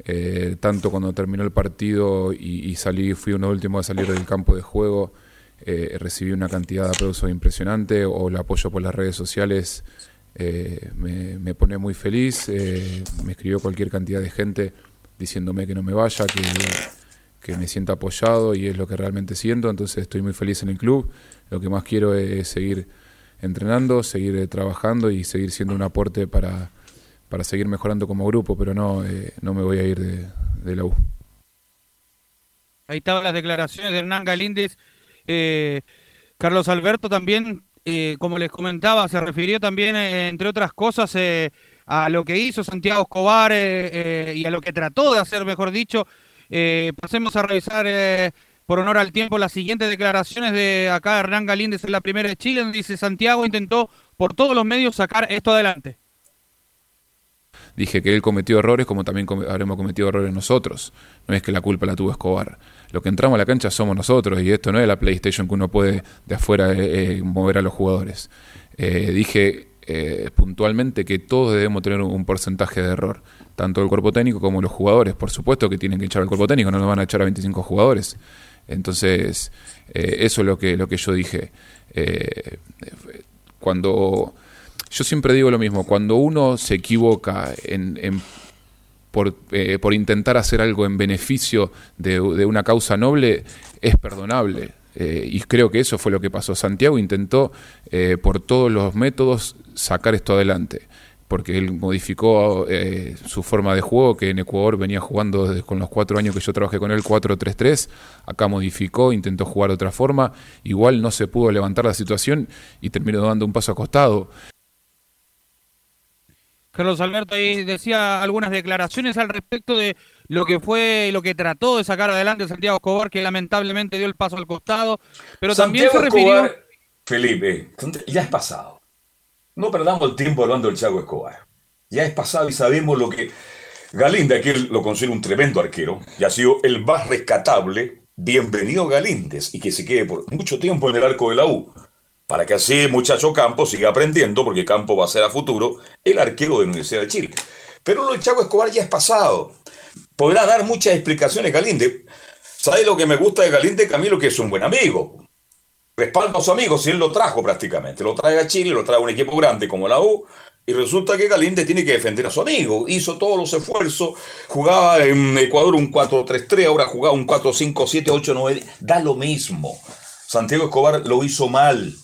Eh, tanto cuando terminó el partido y, y salí, fui uno último a salir del campo de juego, recibí una cantidad de aplausos impresionante o el apoyo por las redes sociales me, me pone muy feliz. me escribió cualquier cantidad de gente diciéndome que no me vaya, que, que me sienta apoyado y es lo que realmente siento. Entonces estoy muy feliz en el club. Lo que más quiero es seguir entrenando, seguir eh, trabajando y seguir siendo un aporte para, para seguir mejorando como grupo, pero no, eh, no me voy a ir de, de la U. Ahí estaban las declaraciones de Hernán Galíndez. Eh, Carlos Alberto también, eh, como les comentaba, se refirió también, eh, entre otras cosas, eh, a lo que hizo Santiago Escobar y a lo que trató de hacer, mejor dicho. Eh, pasemos a revisar, eh, por honor al tiempo, las siguientes declaraciones de acá Hernán Galíndez en la primera de Chile, donde dice Santiago intentó por todos los medios sacar esto adelante. Dije que él cometió errores como también come- habremos cometido errores nosotros. No es que la culpa la tuvo Escobar. Lo que entramos a la cancha somos nosotros y esto no es la PlayStation que uno puede de afuera eh, mover a los jugadores. Dije puntualmente que todos debemos tener un porcentaje de error, tanto el cuerpo técnico como los jugadores. Por supuesto que tienen que echar al cuerpo técnico, no nos van a echar a 25 jugadores. Entonces, eh, eso es lo que, lo que yo dije. Eh, cuando yo siempre digo lo mismo, cuando uno se equivoca en, en- por, eh, por intentar hacer algo en beneficio de, una causa noble, es perdonable. Eh, y creo que eso fue lo que pasó. Santiago intentó eh, por todos los métodos sacar esto adelante, porque él modificó eh, su forma de juego, que en Ecuador venía jugando desde con los cuatro años que yo trabajé con él, 4-3-3, acá modificó, intentó jugar de otra forma, igual no se pudo levantar la situación y terminó dando un paso acostado. Carlos Alberto ahí decía algunas declaraciones al respecto de lo que fue, lo que trató de sacar adelante Santiago Escobar, que lamentablemente dio el paso al costado, pero también Santiago se refirió... Escobar, Felipe, ya es pasado. No perdamos el tiempo hablando del Chago Escobar. Ya es pasado y sabemos lo que. Galíndez, que él lo considera un tremendo arquero y ha sido el más rescatable. Bienvenido Galíndez y que se quede por mucho tiempo en el arco de la U. Para que así muchacho Campos siga aprendiendo, porque Campos va a ser a futuro el arquero de la Universidad de Chile. Pero lo del Chago Escobar ya es pasado. Podrá dar muchas explicaciones Galíndez. ¿Sabes lo que me gusta de Galíndez, Camilo? Que es un buen amigo respalda a su amigo si él lo trajo prácticamente. Lo trae a Chile, lo trae a un equipo grande como la U. Y resulta que Galíndez tiene que defender a su amigo. Hizo todos los esfuerzos. Jugaba en Ecuador un 4-3-3, ahora jugaba un 4-5-7-8-9. Da lo mismo. Santiago Escobar lo hizo mal.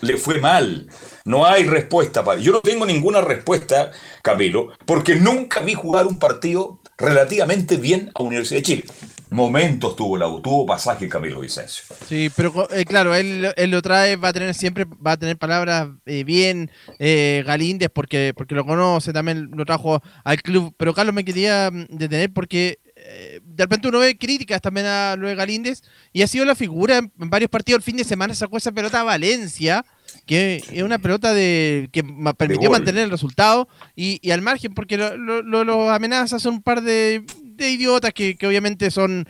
Le fue mal. No hay respuesta. Yo no tengo ninguna respuesta, Camilo, porque nunca vi jugar un partido relativamente bien a Universidad de Chile. Momentos tuvo la tuvo pasaje Camilo Vicencio. Sí, pero eh, claro, él, él lo trae, va a tener siempre, va a tener palabras eh, bien eh, Galíndez porque, porque lo conoce, también lo trajo al club. Pero Carlos me quería mm, detener porque eh, de repente uno ve críticas también a de Galíndez y ha sido la figura en varios partidos. El fin de semana sacó esa pelota a Valencia, que es una pelota de que permitió mantener el resultado y, y al margen, porque lo- lo- lo- los amenazas son un par de, de idiotas que, que obviamente son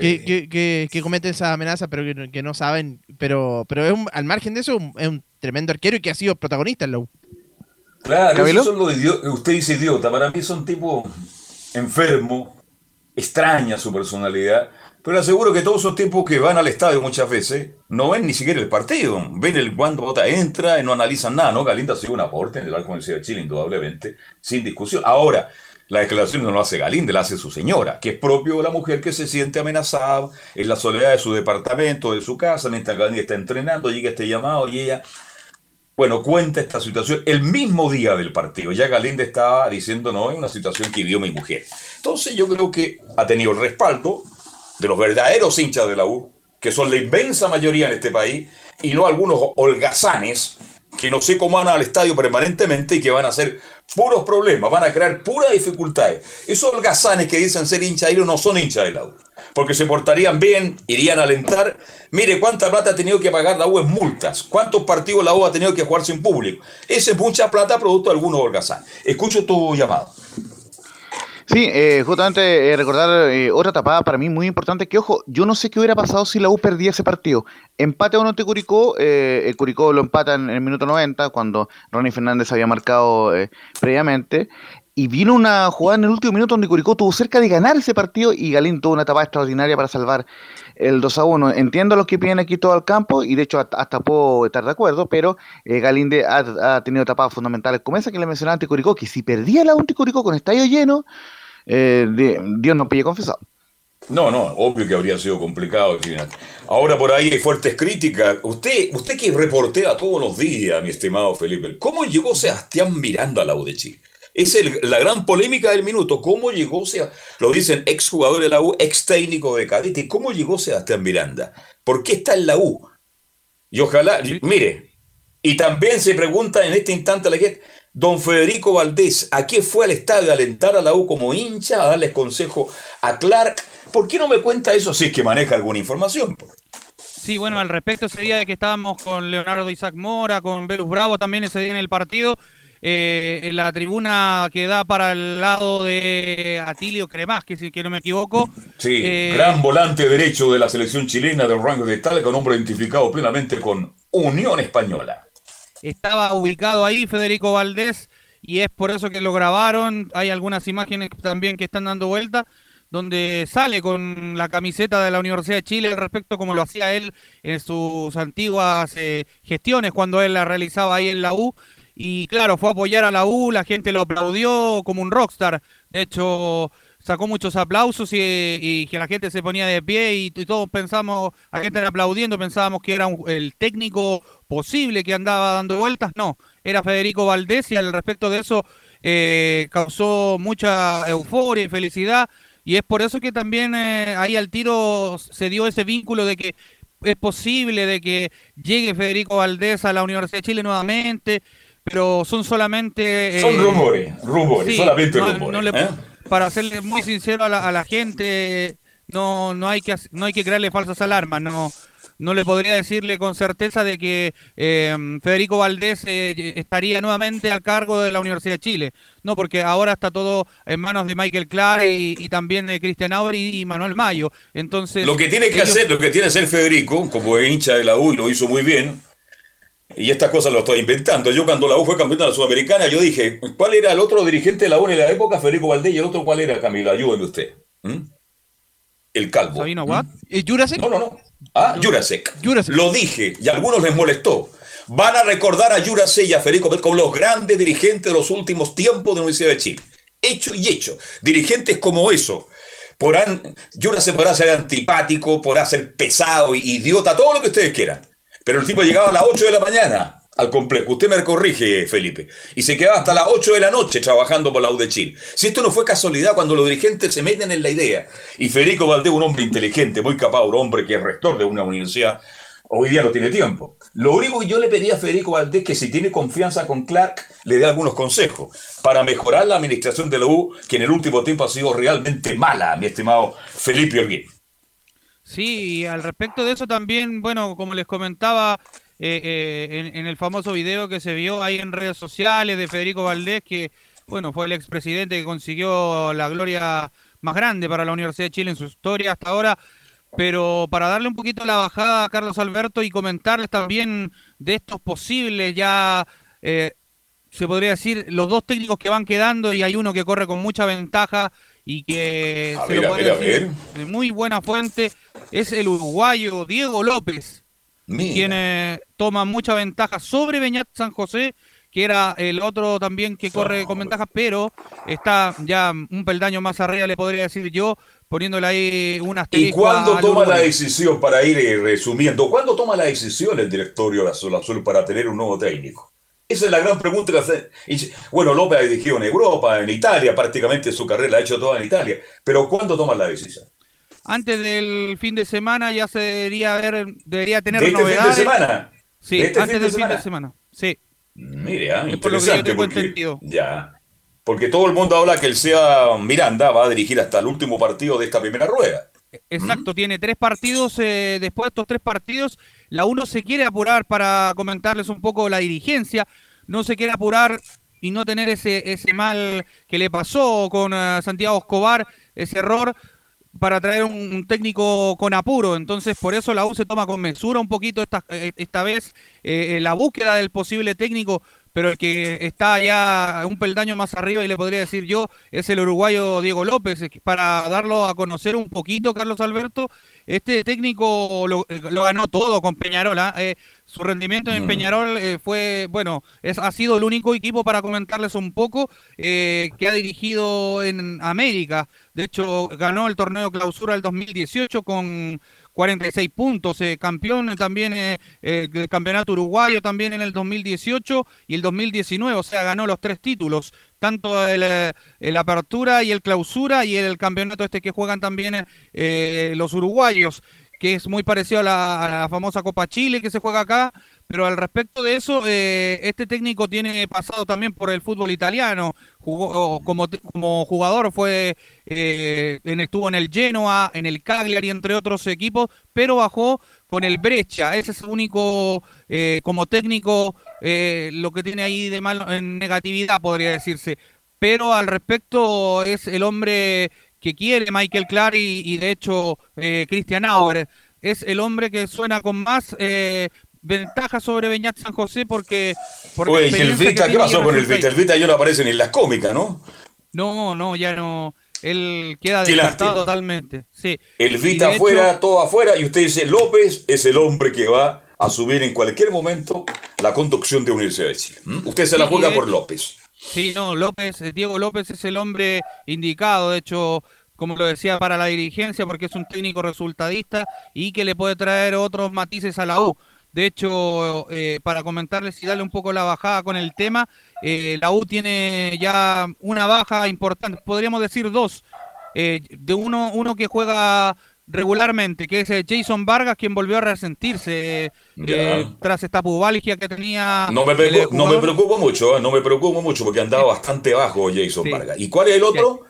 que, que, que- que cometen esa amenaza, pero que, no- que no saben. Pero, pero es un- al margen de eso, un- es un tremendo arquero y que ha sido protagonista en la U. Claro, son los Usted dice idiota, para mí son tipo enfermo, extraña su personalidad, Pero le aseguro que todos esos tipos que van al estadio muchas veces no ven ni siquiera el partido. Ven el cuando Bota entra y no analizan nada, ¿no? Galindo ha sido un aporte en el Arco de Chile, indudablemente, sin discusión. Ahora, la declaración no lo hace Galinde, la hace su señora, que es propio de la mujer que se siente amenazada en la soledad de su departamento, de su casa, mientras Galinde está entrenando, llega este llamado y ella, bueno, cuenta esta situación el mismo día del partido. Ya Galinde estaba diciendo, no, es una situación que vivió mi mujer. Entonces yo creo que ha tenido el respaldo de los verdaderos hinchas de la U, que son la inmensa mayoría en este país, y no algunos holgazanes que no sé cómo van al estadio permanentemente y que van a hacer puros problemas, van a crear puras dificultades. Esos holgazanes que dicen ser hinchas de no son hinchas de la U, porque se portarían bien, irían a alentar. Mire cuánta plata ha tenido que pagar la U en multas, cuántos partidos la U ha tenido que jugar sin público. Esa es mucha plata producto de algunos holgazanes. Escucho tu llamado. Sí, eh, justamente eh, recordar eh, otra tapada para mí muy importante, que ojo, yo no sé qué hubiera pasado si la U perdía ese partido. Empate a uno ante Curicó, el Curicó lo empata en, el minuto 90, cuando Ronnie Fernández había marcado previamente, y vino una jugada en el último minuto donde Curicó tuvo cerca de ganar ese partido y Galín tuvo una tapada extraordinaria para salvar el 2 a 1. Entiendo los que piden aquí todo al campo y de hecho hasta, puedo estar de acuerdo, pero Galinde ha, tenido tapadas fundamentales como esa que le mencionaba ante Curicó, que si perdía la ante Curicó con estadio lleno, eh, Dios no pille confesado. No, no, obvio que habría sido complicado Ahora por ahí hay fuertes críticas. Usted, usted que reportea todos los días, mi estimado Felipe, ¿cómo llegó Sebastián Miranda a la U de Chile? Es la gran polémica del minuto. ¿Cómo llegó, lo dicen exjugador de la U, ex técnico de cadete, ¿cómo llegó Sebastián Miranda? ¿Por qué está en la U? Y ojalá, mire, y también se pregunta en este instante la gente, Don Federico Valdés, ¿a qué fue al estadio a alentar a la U como hincha, a darles consejo a Clark? ¿Por qué no me cuenta eso si es que maneja alguna información? Sí, bueno, al respecto sería de que estábamos con Leonardo Isaac Mora, con Velus Bravo también ese día en el partido, eh, en la tribuna que da para el lado de Atilio Cremás, que si que no me equivoco. Sí, eh, gran volante derecho de la selección chilena del rango de tal, con hombre identificado plenamente con Unión Española estaba ubicado ahí Federico Valdés y es por eso que lo grabaron. Hay algunas imágenes también que están dando vuelta donde sale con la camiseta de la Universidad de Chile al respecto como lo hacía él en sus antiguas eh, gestiones cuando él la realizaba ahí en la U. Y claro, fue apoyar a la U, la gente lo aplaudió como un rockstar. De hecho, sacó muchos aplausos y, que la gente se ponía de pie y, todos pensamos, la gente aplaudiendo, pensábamos que era el técnico posible que andaba dando vueltas, no, era Federico Valdés y al respecto de eso eh, causó mucha euforia y felicidad y es por eso que también eh, ahí al tiro se dio ese vínculo de que es posible de que llegue Federico Valdés a la Universidad de Chile nuevamente, pero son solamente... Eh, son rumores, rumores, solamente rumores. Para serle muy sincero a la, a la gente, no, no, hay que, no hay que crearle falsas alarmas, no no le podría decirle con certeza de que eh, Federico Valdés eh, estaría nuevamente al cargo de la Universidad de Chile. No, porque ahora está todo en manos de Michael Clark y, también de Cristian Aubry y Manuel Mayo. Entonces, lo que tiene que hacer, lo que tiene que hacer Federico, como hincha de la U y lo hizo muy bien, y estas cosas lo estoy inventando. Yo cuando la U fue campeona de la Sudamericana, yo dije, ¿cuál era el otro dirigente de la U en la época? Federico Valdés y el otro, ¿cuál era, Camilo? Ayúdeme usted. ¿Mm? El calvo. ¿Sabino Watt? ¿Mm? ¿Y Jurasek? No, no, no. Ah, Jurasek. Lo dije y a algunos les molestó. Van a recordar a Jurasek y a Federico como los grandes dirigentes de los últimos tiempos de la Universidad de Chile. Hecho y hecho. Dirigentes como eso. Podrán, Jurasek podrá ser antipático, podrá ser pesado, idiota, todo lo que ustedes quieran. Pero el tipo llegaba a las 8 de la mañana al complejo. Usted me corrige, Felipe. Y se quedaba hasta las 8 de la noche trabajando por la U de Chile. Si esto no fue casualidad cuando los dirigentes se meten en la idea, y Federico Valdés, un hombre inteligente, muy capaz, un hombre que es rector de una universidad, hoy día no tiene tiempo. Lo único que yo le pedí a Federico Valdés que si tiene confianza con Clark, le dé algunos consejos para mejorar la administración de la U, que en el último tiempo ha sido realmente mala, mi estimado Felipe Olguín. Sí, y al respecto de eso también, bueno, como les comentaba, eh, eh, en, el famoso video que se vio ahí en redes sociales de Federico Valdés, que bueno, fue el expresidente que consiguió la gloria más grande para la Universidad de Chile en su historia hasta ahora. Pero para darle un poquito la bajada a Carlos Alberto y comentarles también de estos posibles ya, eh, se podría decir, los dos técnicos que van quedando y hay uno que corre con mucha ventaja y que A se ver, lo a puede a decir ver. de muy buena fuente, es el uruguayo Diego López, Mira. quien eh, toma mucha ventaja sobre Beñat San José, que era el otro también que corre con ventaja, pero está ya un peldaño más arriba, le podría decir yo, poniéndole ahí un ¿Y cuándo toma la decisión, para ir eh, resumiendo, cuándo toma la decisión el directorio de Azul Azul para tener un nuevo técnico? Esa es la gran pregunta que hace. Bueno, López ha dirigido en Europa, en Italia, prácticamente su carrera la ha hecho toda en Italia. Pero ¿cuándo toma la decisión? Antes del fin de semana ya se debería ver, debería tener ¿De este fin de novedades. semana? Sí, ¿De este antes fin de del fin de semana. Sí. Mire, ah, Es por lo que yo interesante. tengo porque- entendido. Ya. Porque todo el mundo habla que el SEA Miranda va a dirigir hasta el último partido de esta primera rueda. Exacto, tiene tres partidos. eh, después de estos tres partidos, la uno se quiere apurar para comentarles un poco la dirigencia. No se quiere apurar y no tener ese, ese mal que le pasó con eh, Santiago Escobar, ese error para traer un, técnico con apuro. Entonces, por eso la U se toma con mesura un poquito esta, eh, esta vez eh, la búsqueda del posible técnico, pero el que está ya un peldaño más arriba y le podría decir yo es el uruguayo Diego López. Para darlo a conocer un poquito, Carlos Alberto, este técnico lo, eh, lo ganó todo con Peñarol. ¿ah? Eh, su rendimiento en Mm. Peñarol eh, fue, bueno, es, ha sido el único equipo para comentarles un poco eh, que ha dirigido en América. De hecho, ganó el torneo clausura del 2018 con 46 puntos, eh, campeón también eh, eh, del campeonato uruguayo también en el 2018 y el 2019, o sea, ganó los tres títulos, tanto el, eh, el apertura y el clausura y el campeonato este que juegan también los uruguayos que es muy parecido a la famosa Copa Chile que se juega acá, pero al respecto de eso, eh, este técnico tiene pasado también por el fútbol italiano, jugó como, como jugador, fue eh, en- estuvo en el Genoa, en el Cagliari, entre otros equipos, pero bajó con el Brescia, ese es el único, eh, como técnico, eh, lo que tiene ahí de mal en negatividad, podría decirse. Pero al respecto es el hombre que quiere Michael Clark y, y de hecho eh, Christian Auer. Es el hombre que suena con más eh, ventaja sobre Beñat San José porque... porque Oye, ¿y el Vita? ¿Qué pasó con el Vita? El Vita ya no aparece ni en las cómicas, ¿no? No, no, ya no. Él queda descartado totalmente. Sí. El Vita de hecho- afuera, todo afuera, y usted dice, López es el hombre que va a asumir en cualquier momento la conducción de Universidad de Chile. ¿Mm? Usted se la juega por López. Sí, no, López, Diego López es el hombre indicado, de hecho, como lo decía, para la dirigencia, porque es un técnico resultadista y que le puede traer otros matices a la U. De hecho, eh, para comentarles y darle un poco la bajada con el tema, eh, la U tiene ya una baja importante, podríamos decir dos, eh, de uno, uno que juega regularmente, que es Jason Vargas, quien volvió a resentirse eh, tras esta pubalgia que tenía. No me, preocupo, no me preocupo mucho, no me preocupo mucho porque andaba bastante bajo Jason Sí. Vargas. ¿Y cuál es el otro?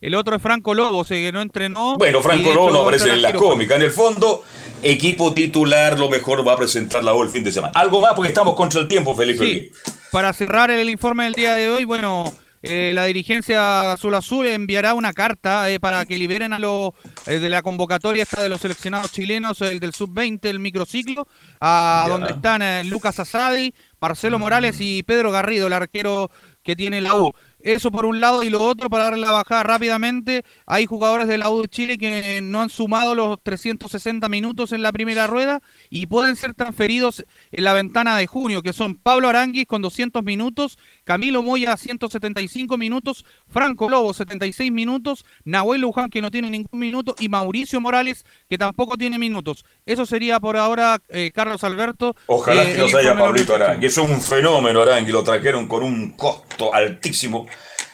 El otro es Franco Lobos, eh, que no entrenó. Bueno, Franco Lobo no aparece en la cómica. En el fondo, equipo titular, lo mejor va a presentar la U el fin de semana. Algo más porque estamos contra el tiempo, Felipe. Sí, para cerrar el informe del día de hoy, bueno, eh, la dirigencia Azul Azul enviará una carta eh, para que liberen a los eh, de la convocatoria esta de los seleccionados chilenos, el del sub-20, el microciclo, a Ya. donde están Lucas Asadi, Marcelo Morales y Pedro Garrido, el arquero que tiene la U. Eso por un lado y lo otro para darle la bajada rápidamente. Hay jugadores de la U de Chile que no han sumado los 360 minutos en la primera rueda y pueden ser transferidos en la ventana de junio, que son Pablo Aranguis con 200 minutos, Camilo Moya 175 minutos, Franco Lobo 76 minutos, Nahuel Luján que no tiene ningún minuto y Mauricio Morales que tampoco tiene minutos. Eso sería por ahora, eh, Carlos Alberto. Ojalá eh, que el haya Pablito. Arangui. Es un fenómeno Arangui. Lo trajeron con un costo altísimo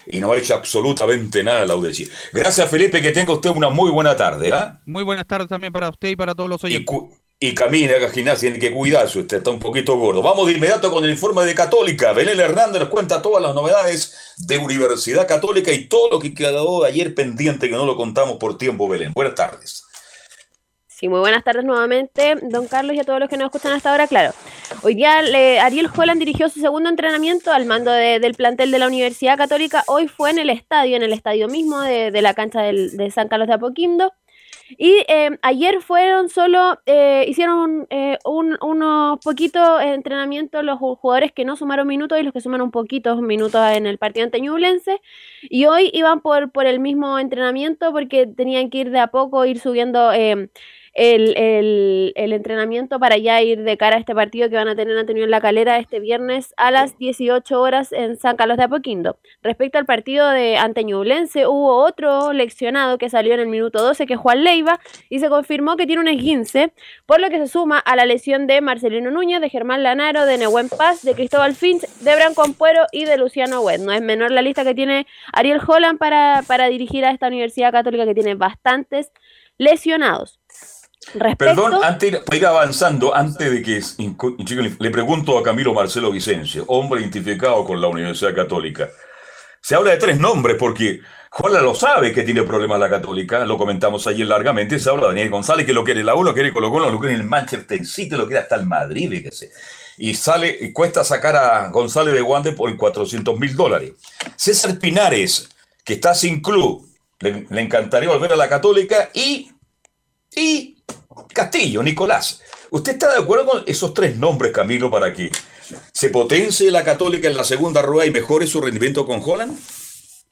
y no ha hecho absolutamente nada la Chile. Gracias, Felipe. Que tenga usted una muy buena tarde. ¿ah? Muy buenas tardes también para usted y para todos los oyentes. Y camine, haga gimnasia, tiene que cuidarse. Usted está un poquito gordo. Vamos de inmediato con el informe de Católica. Belén Hernández nos cuenta todas las novedades de Universidad Católica y todo lo que quedó ayer pendiente que no lo contamos por tiempo, Belén. Buenas tardes. Sí, muy buenas tardes nuevamente, don Carlos y a todos los que nos escuchan hasta ahora. Claro, hoy día Ariel Holland dirigió su segundo entrenamiento al mando de- del plantel de la Universidad Católica. Hoy fue en el estadio, en el estadio mismo de, de la cancha del- de San Carlos de Apoquindo. Y eh, ayer fueron solo, eh, hicieron eh, un, unos poquitos entrenamientos los jugadores que no sumaron minutos y los que sumaron poquitos minutos en el partido ante Ñublense. Y hoy iban por, por el mismo entrenamiento porque tenían que ir de a poco, ir subiendo el, el, el, entrenamiento para ya ir de cara a este partido que van a tener Antonio en la Calera este viernes a las 18 horas en San Carlos de Apoquindo. Respecto al partido de Anteñublense, hubo otro leccionado que salió en el minuto 12, que es Juan Leiva, y se confirmó que tiene un esguince, por lo que se suma a la lesión de Marcelino Núñez, de Germán Lanaro, de Nehuen Paz, de Cristóbal Finch, de Branco Ampuero y de Luciano Wed. No es menor la lista que tiene Ariel Holland para, para dirigir a esta Universidad Católica que tiene bastantes lesionados. Perdón, antes de ir avanzando, antes de que le pregunto a Camilo Marcelo Vicencio, hombre identificado con la Universidad Católica. Se habla de tres nombres porque Juan lo sabe que tiene problemas la Católica, lo comentamos ayer largamente. Se habla de Daniel González, que lo quiere la U, lo quiere Colo Colo, lo quiere el Manchester City, lo quiere hasta el Madrid, fíjese. Y sale, y cuesta sacar a González de Guande por 400 mil dólares. César Pinares, que está sin club, le, le encantaría volver a la Católica y. y Castillo, Nicolás. ¿Usted está de acuerdo con esos tres nombres, Camilo, para que se potencie la Católica en la segunda rueda y mejore su rendimiento con Holland?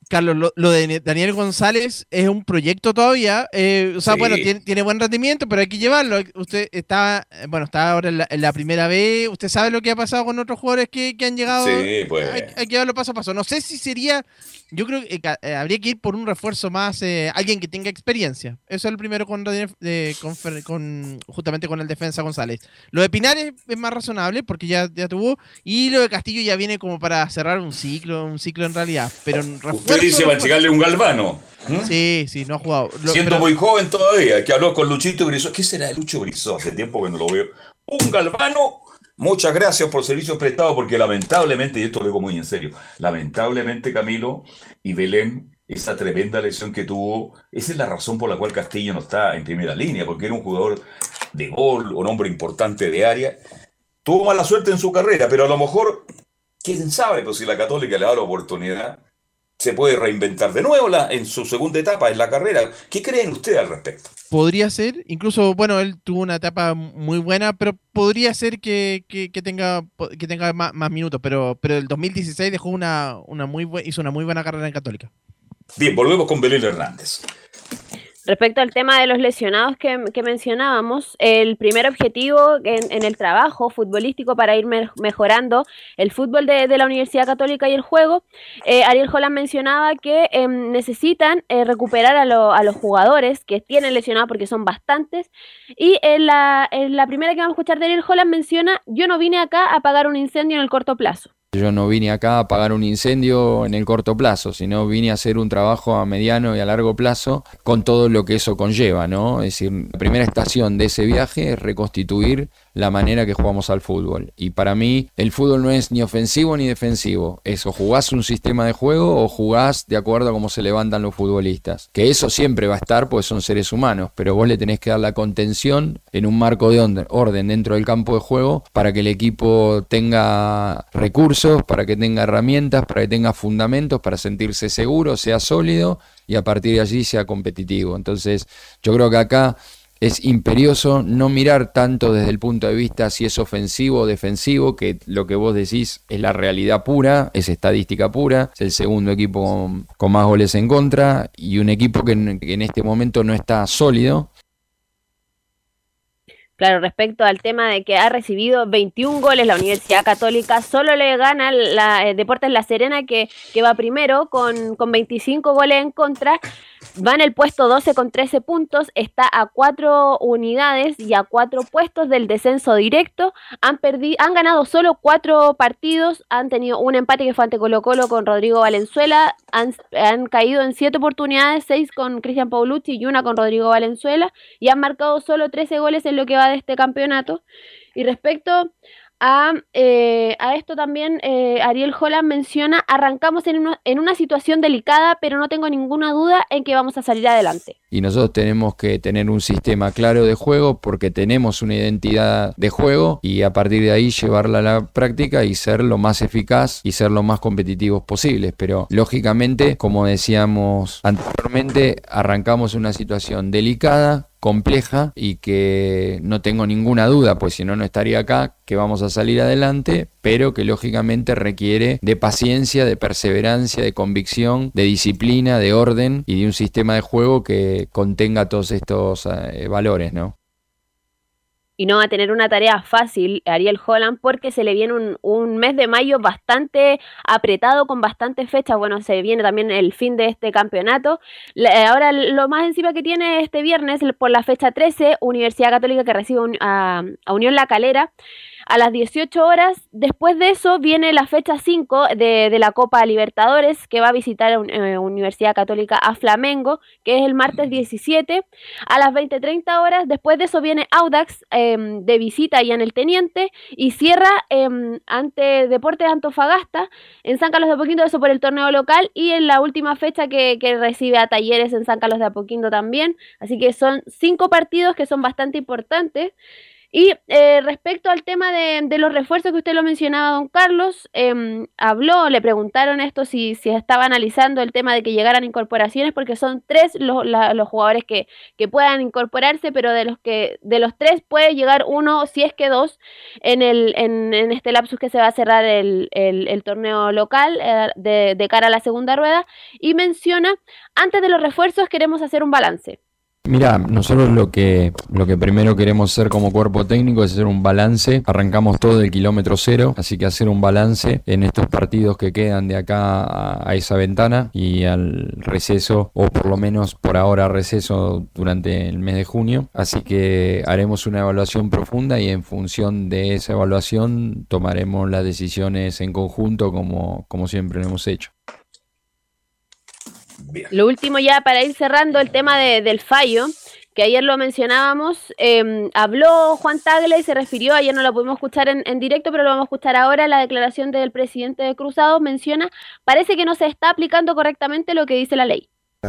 Carlos, lo, de Daniel González es un proyecto todavía. Eh, o sea, Sí. bueno, tiene, tiene buen rendimiento, pero hay que llevarlo. Usted está, eh, bueno, está ahora en la, en la primera vez. Usted sabe lo que ha pasado con otros jugadores que, que han llegado. Sí, pues. Hay, hay que llevarlo paso a paso. No sé si sería. Yo creo que ca- eh, habría que ir por un refuerzo más, eh, alguien que tenga experiencia. Eso es el primero con, eh, con, con- justamente con el defensa González. Lo de Pinares es más razonable porque ya, ya tuvo. Y lo de Castillo ya viene como para cerrar un ciclo, un ciclo en realidad. Pero en refuerzo- un galvano. Sí, sí, no ha jugado. Lo- Siendo pero- muy joven todavía, que habló con Luchito Grisó. ¿Qué será de Lucho Grisó? Hace tiempo que no lo veo. Un galvano. Muchas gracias por servicios prestados, porque lamentablemente, y esto lo digo muy en serio, lamentablemente Camilo y Belén, esa tremenda lesión que tuvo, esa es la razón por la cual Castillo no está en primera línea, porque era un jugador de gol, un hombre importante de área. Tuvo mala suerte en su carrera, pero a lo mejor, quién sabe, pues si la Católica le da la oportunidad, se puede reinventar de nuevo la- en su segunda etapa en la carrera. ¿Qué creen ustedes al respecto? Podría ser, incluso, bueno, él tuvo una etapa muy buena, pero podría ser que, que- que tenga que tenga más, más minutos, pero pero el 2016 dejó una, una muy hizo una muy buena carrera en Católica. Bien, volvemos con Belén Hernández. Respecto al tema de los lesionados que, mencionábamos, el primer objetivo en, el trabajo futbolístico para ir me- mejorando el fútbol de, de la Universidad Católica y el juego, eh, Ariel Holland mencionaba que em, necesitan eh, recuperar a los jugadores que tienen lesionados porque son bastantes. Y en la, en la primera que vamos a escuchar de Ariel Holland menciona, yo no vine acá a apagar un incendio en el corto plazo. Yo no vine acá a apagar un incendio en el corto plazo, sino vine a hacer un trabajo a mediano y a largo plazo con todo lo que eso conlleva, ¿no? Es decir, la primera estación de ese viaje es reconstituir la manera que jugamos al fútbol. Y para mí, el fútbol no es ni ofensivo ni defensivo. Es o jugás un sistema de juego o jugás de acuerdo a cómo se levantan los futbolistas. Que eso siempre va a estar, pues son seres humanos, pero vos le tenés que dar la contención en un marco de orden dentro del campo de juego para que el equipo tenga recursos, para que tenga herramientas, para que tenga fundamentos, para sentirse seguro, sea sólido y a partir de allí sea competitivo. Entonces, yo creo que acá es imperioso no mirar tanto desde el punto de vista si es ofensivo o defensivo, que lo que vos decís es la realidad pura, es estadística pura, es el segundo equipo con, más goles en contra y un equipo que en, que en este momento no está sólido. Claro, respecto al tema de que ha recibido 21 goles la Universidad Católica, solo le gana la eh, Deportes La Serena que, que va primero con, con 25 goles en contra, va en el puesto 12 con 13 puntos, está a 4 unidades y a 4 puestos del descenso directo, han, han ganado solo 4 partidos, han tenido un empate que fue ante Colo Colo con Rodrigo Valenzuela, han, han caído en 7 oportunidades, 6 con Cristian Paulucci y una con Rodrigo Valenzuela, y han marcado solo 13 goles en lo que va de este campeonato. Y respecto a, eh, a esto también eh, Ariel Holland menciona, arrancamos en una, en una situación delicada, pero no tengo ninguna duda en que vamos a salir adelante. y nosotros tenemos que tener un sistema claro de juego porque tenemos una identidad de juego y a partir de ahí llevarla a la práctica y ser lo más eficaz y ser lo más competitivos posibles. Pero lógicamente, como decíamos anteriormente, arrancamos una situación delicada compleja y que no tengo ninguna duda, pues si no, no estaría acá, que vamos a salir adelante, pero que lógicamente requiere de paciencia, de perseverancia, de convicción, de disciplina, de orden y de un sistema de juego que contenga todos estos eh, valores, ¿no? Y no va a tener una tarea fácil Ariel Holland porque se le viene un, un, mes de mayo bastante apretado con bastantes fechas. Bueno, se viene también el fin de este campeonato. La, ahora lo más encima que tiene este viernes por la fecha 13, Universidad Católica que recibe un, a, a Unión La Calera a las 18 horas. Después de eso viene la fecha 5 de, de la Copa Libertadores, que va a visitar eh, Universidad Católica a Flamengo, que es el martes 17, a las 20.30 horas. Después de eso viene Audax eh, de visita allá en el Teniente y cierra eh, ante Deportes Antofagasta en San Carlos de Apoquindo, eso por el torneo local, y en la última fecha que, que recibe a Talleres en San Carlos de Apoquindo también. Así que son cinco partidos que son bastante importantes. Y eh, respecto al tema de, los refuerzos que usted lo mencionaba, don Carlos, eh, habló, le preguntaron esto si, si, estaba analizando el tema de que llegaran incorporaciones, porque son tres los, jugadores que, puedan incorporarse, pero de los que de los tres puede llegar uno, si es que dos, en, el, en, este lapsus que se va a cerrar el, el, el torneo local eh, de, de cara a la segunda rueda. Y menciona, antes de los refuerzos queremos hacer un balance. Mira, nosotros lo que, lo que primero queremos hacer como cuerpo técnico es hacer un balance. Arrancamos todo del kilómetro cero, así que hacer un balance en estos partidos que quedan de acá a, esa ventana y al receso, o por lo menos por ahora receso durante el mes de junio. Así que haremos una evaluación profunda y en función de esa evaluación tomaremos las decisiones en conjunto como, como siempre lo hemos hecho. Lo último ya para ir cerrando el tema de, del fallo, que ayer lo mencionábamos, eh, habló Juan Tagle y se refirió, ayer no lo pudimos escuchar en, en, directo, pero lo vamos a escuchar ahora, la declaración del presidente de Cruzados menciona, parece que no se está aplicando correctamente lo que dice la ley.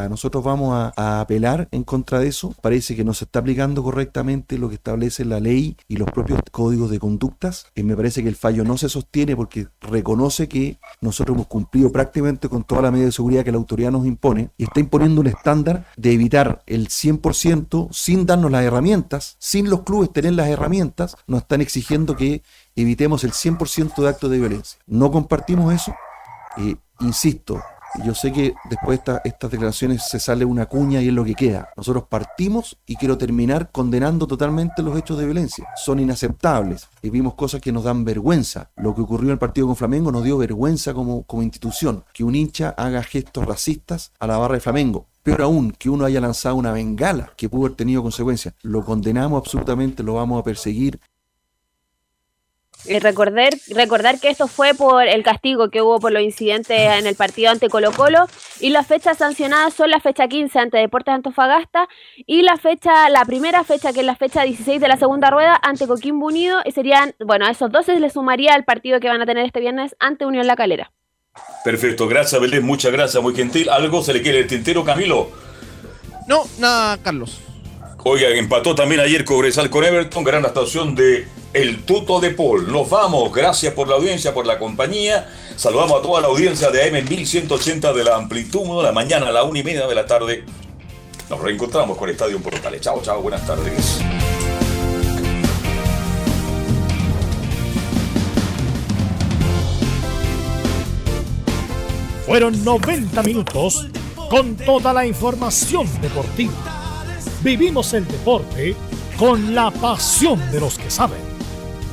Nosotros vamos a, apelar en contra de eso. Parece que no se está aplicando correctamente lo que establece la ley y los propios códigos de conductas. Y me parece que el fallo no se sostiene porque reconoce que nosotros hemos cumplido prácticamente con toda la medida de seguridad que la autoridad nos impone y está imponiendo un estándar de evitar el 100% sin darnos las herramientas, sin los clubes tener las herramientas, nos están exigiendo que evitemos el 100% de actos de violencia. No compartimos eso. Eh, insisto, yo sé que después de esta, estas declaraciones se sale una cuña y es lo que queda. Nosotros partimos y quiero terminar condenando totalmente los hechos de violencia. Son inaceptables y vimos cosas que nos dan vergüenza. Lo que ocurrió en el partido con Flamengo nos dio vergüenza como, como institución. Que un hincha haga gestos racistas a la barra de Flamengo. Peor aún, que uno haya lanzado una bengala que pudo haber tenido consecuencias. Lo condenamos absolutamente, lo vamos a perseguir. Y recordar, recordar que esto fue por el castigo que hubo por los incidentes en el partido ante Colo Colo y las fechas sancionadas son la fecha 15 ante Deportes Antofagasta y la fecha, la primera fecha que es la fecha 16 de la segunda rueda ante Coquimbo Unido y serían, bueno, a esos 12 le sumaría el partido que van a tener este viernes ante Unión La Calera. Perfecto, gracias Belén, muchas gracias, muy gentil. ¿Algo se le quiere el tintero, Camilo? No, nada, Carlos. Oiga, empató también ayer Cobresal con Everton, gran actuación de El Tuto de Paul. Nos vamos, gracias por la audiencia, por la compañía. Saludamos a toda la audiencia de AM 1180 de la amplitud, de la mañana a la una y media de la tarde. Nos reencontramos con Estadio Portales. Chao, chao, buenas tardes. Fueron 90 minutos con toda la información deportiva Vivimos el deporte con la pasión de los que saben.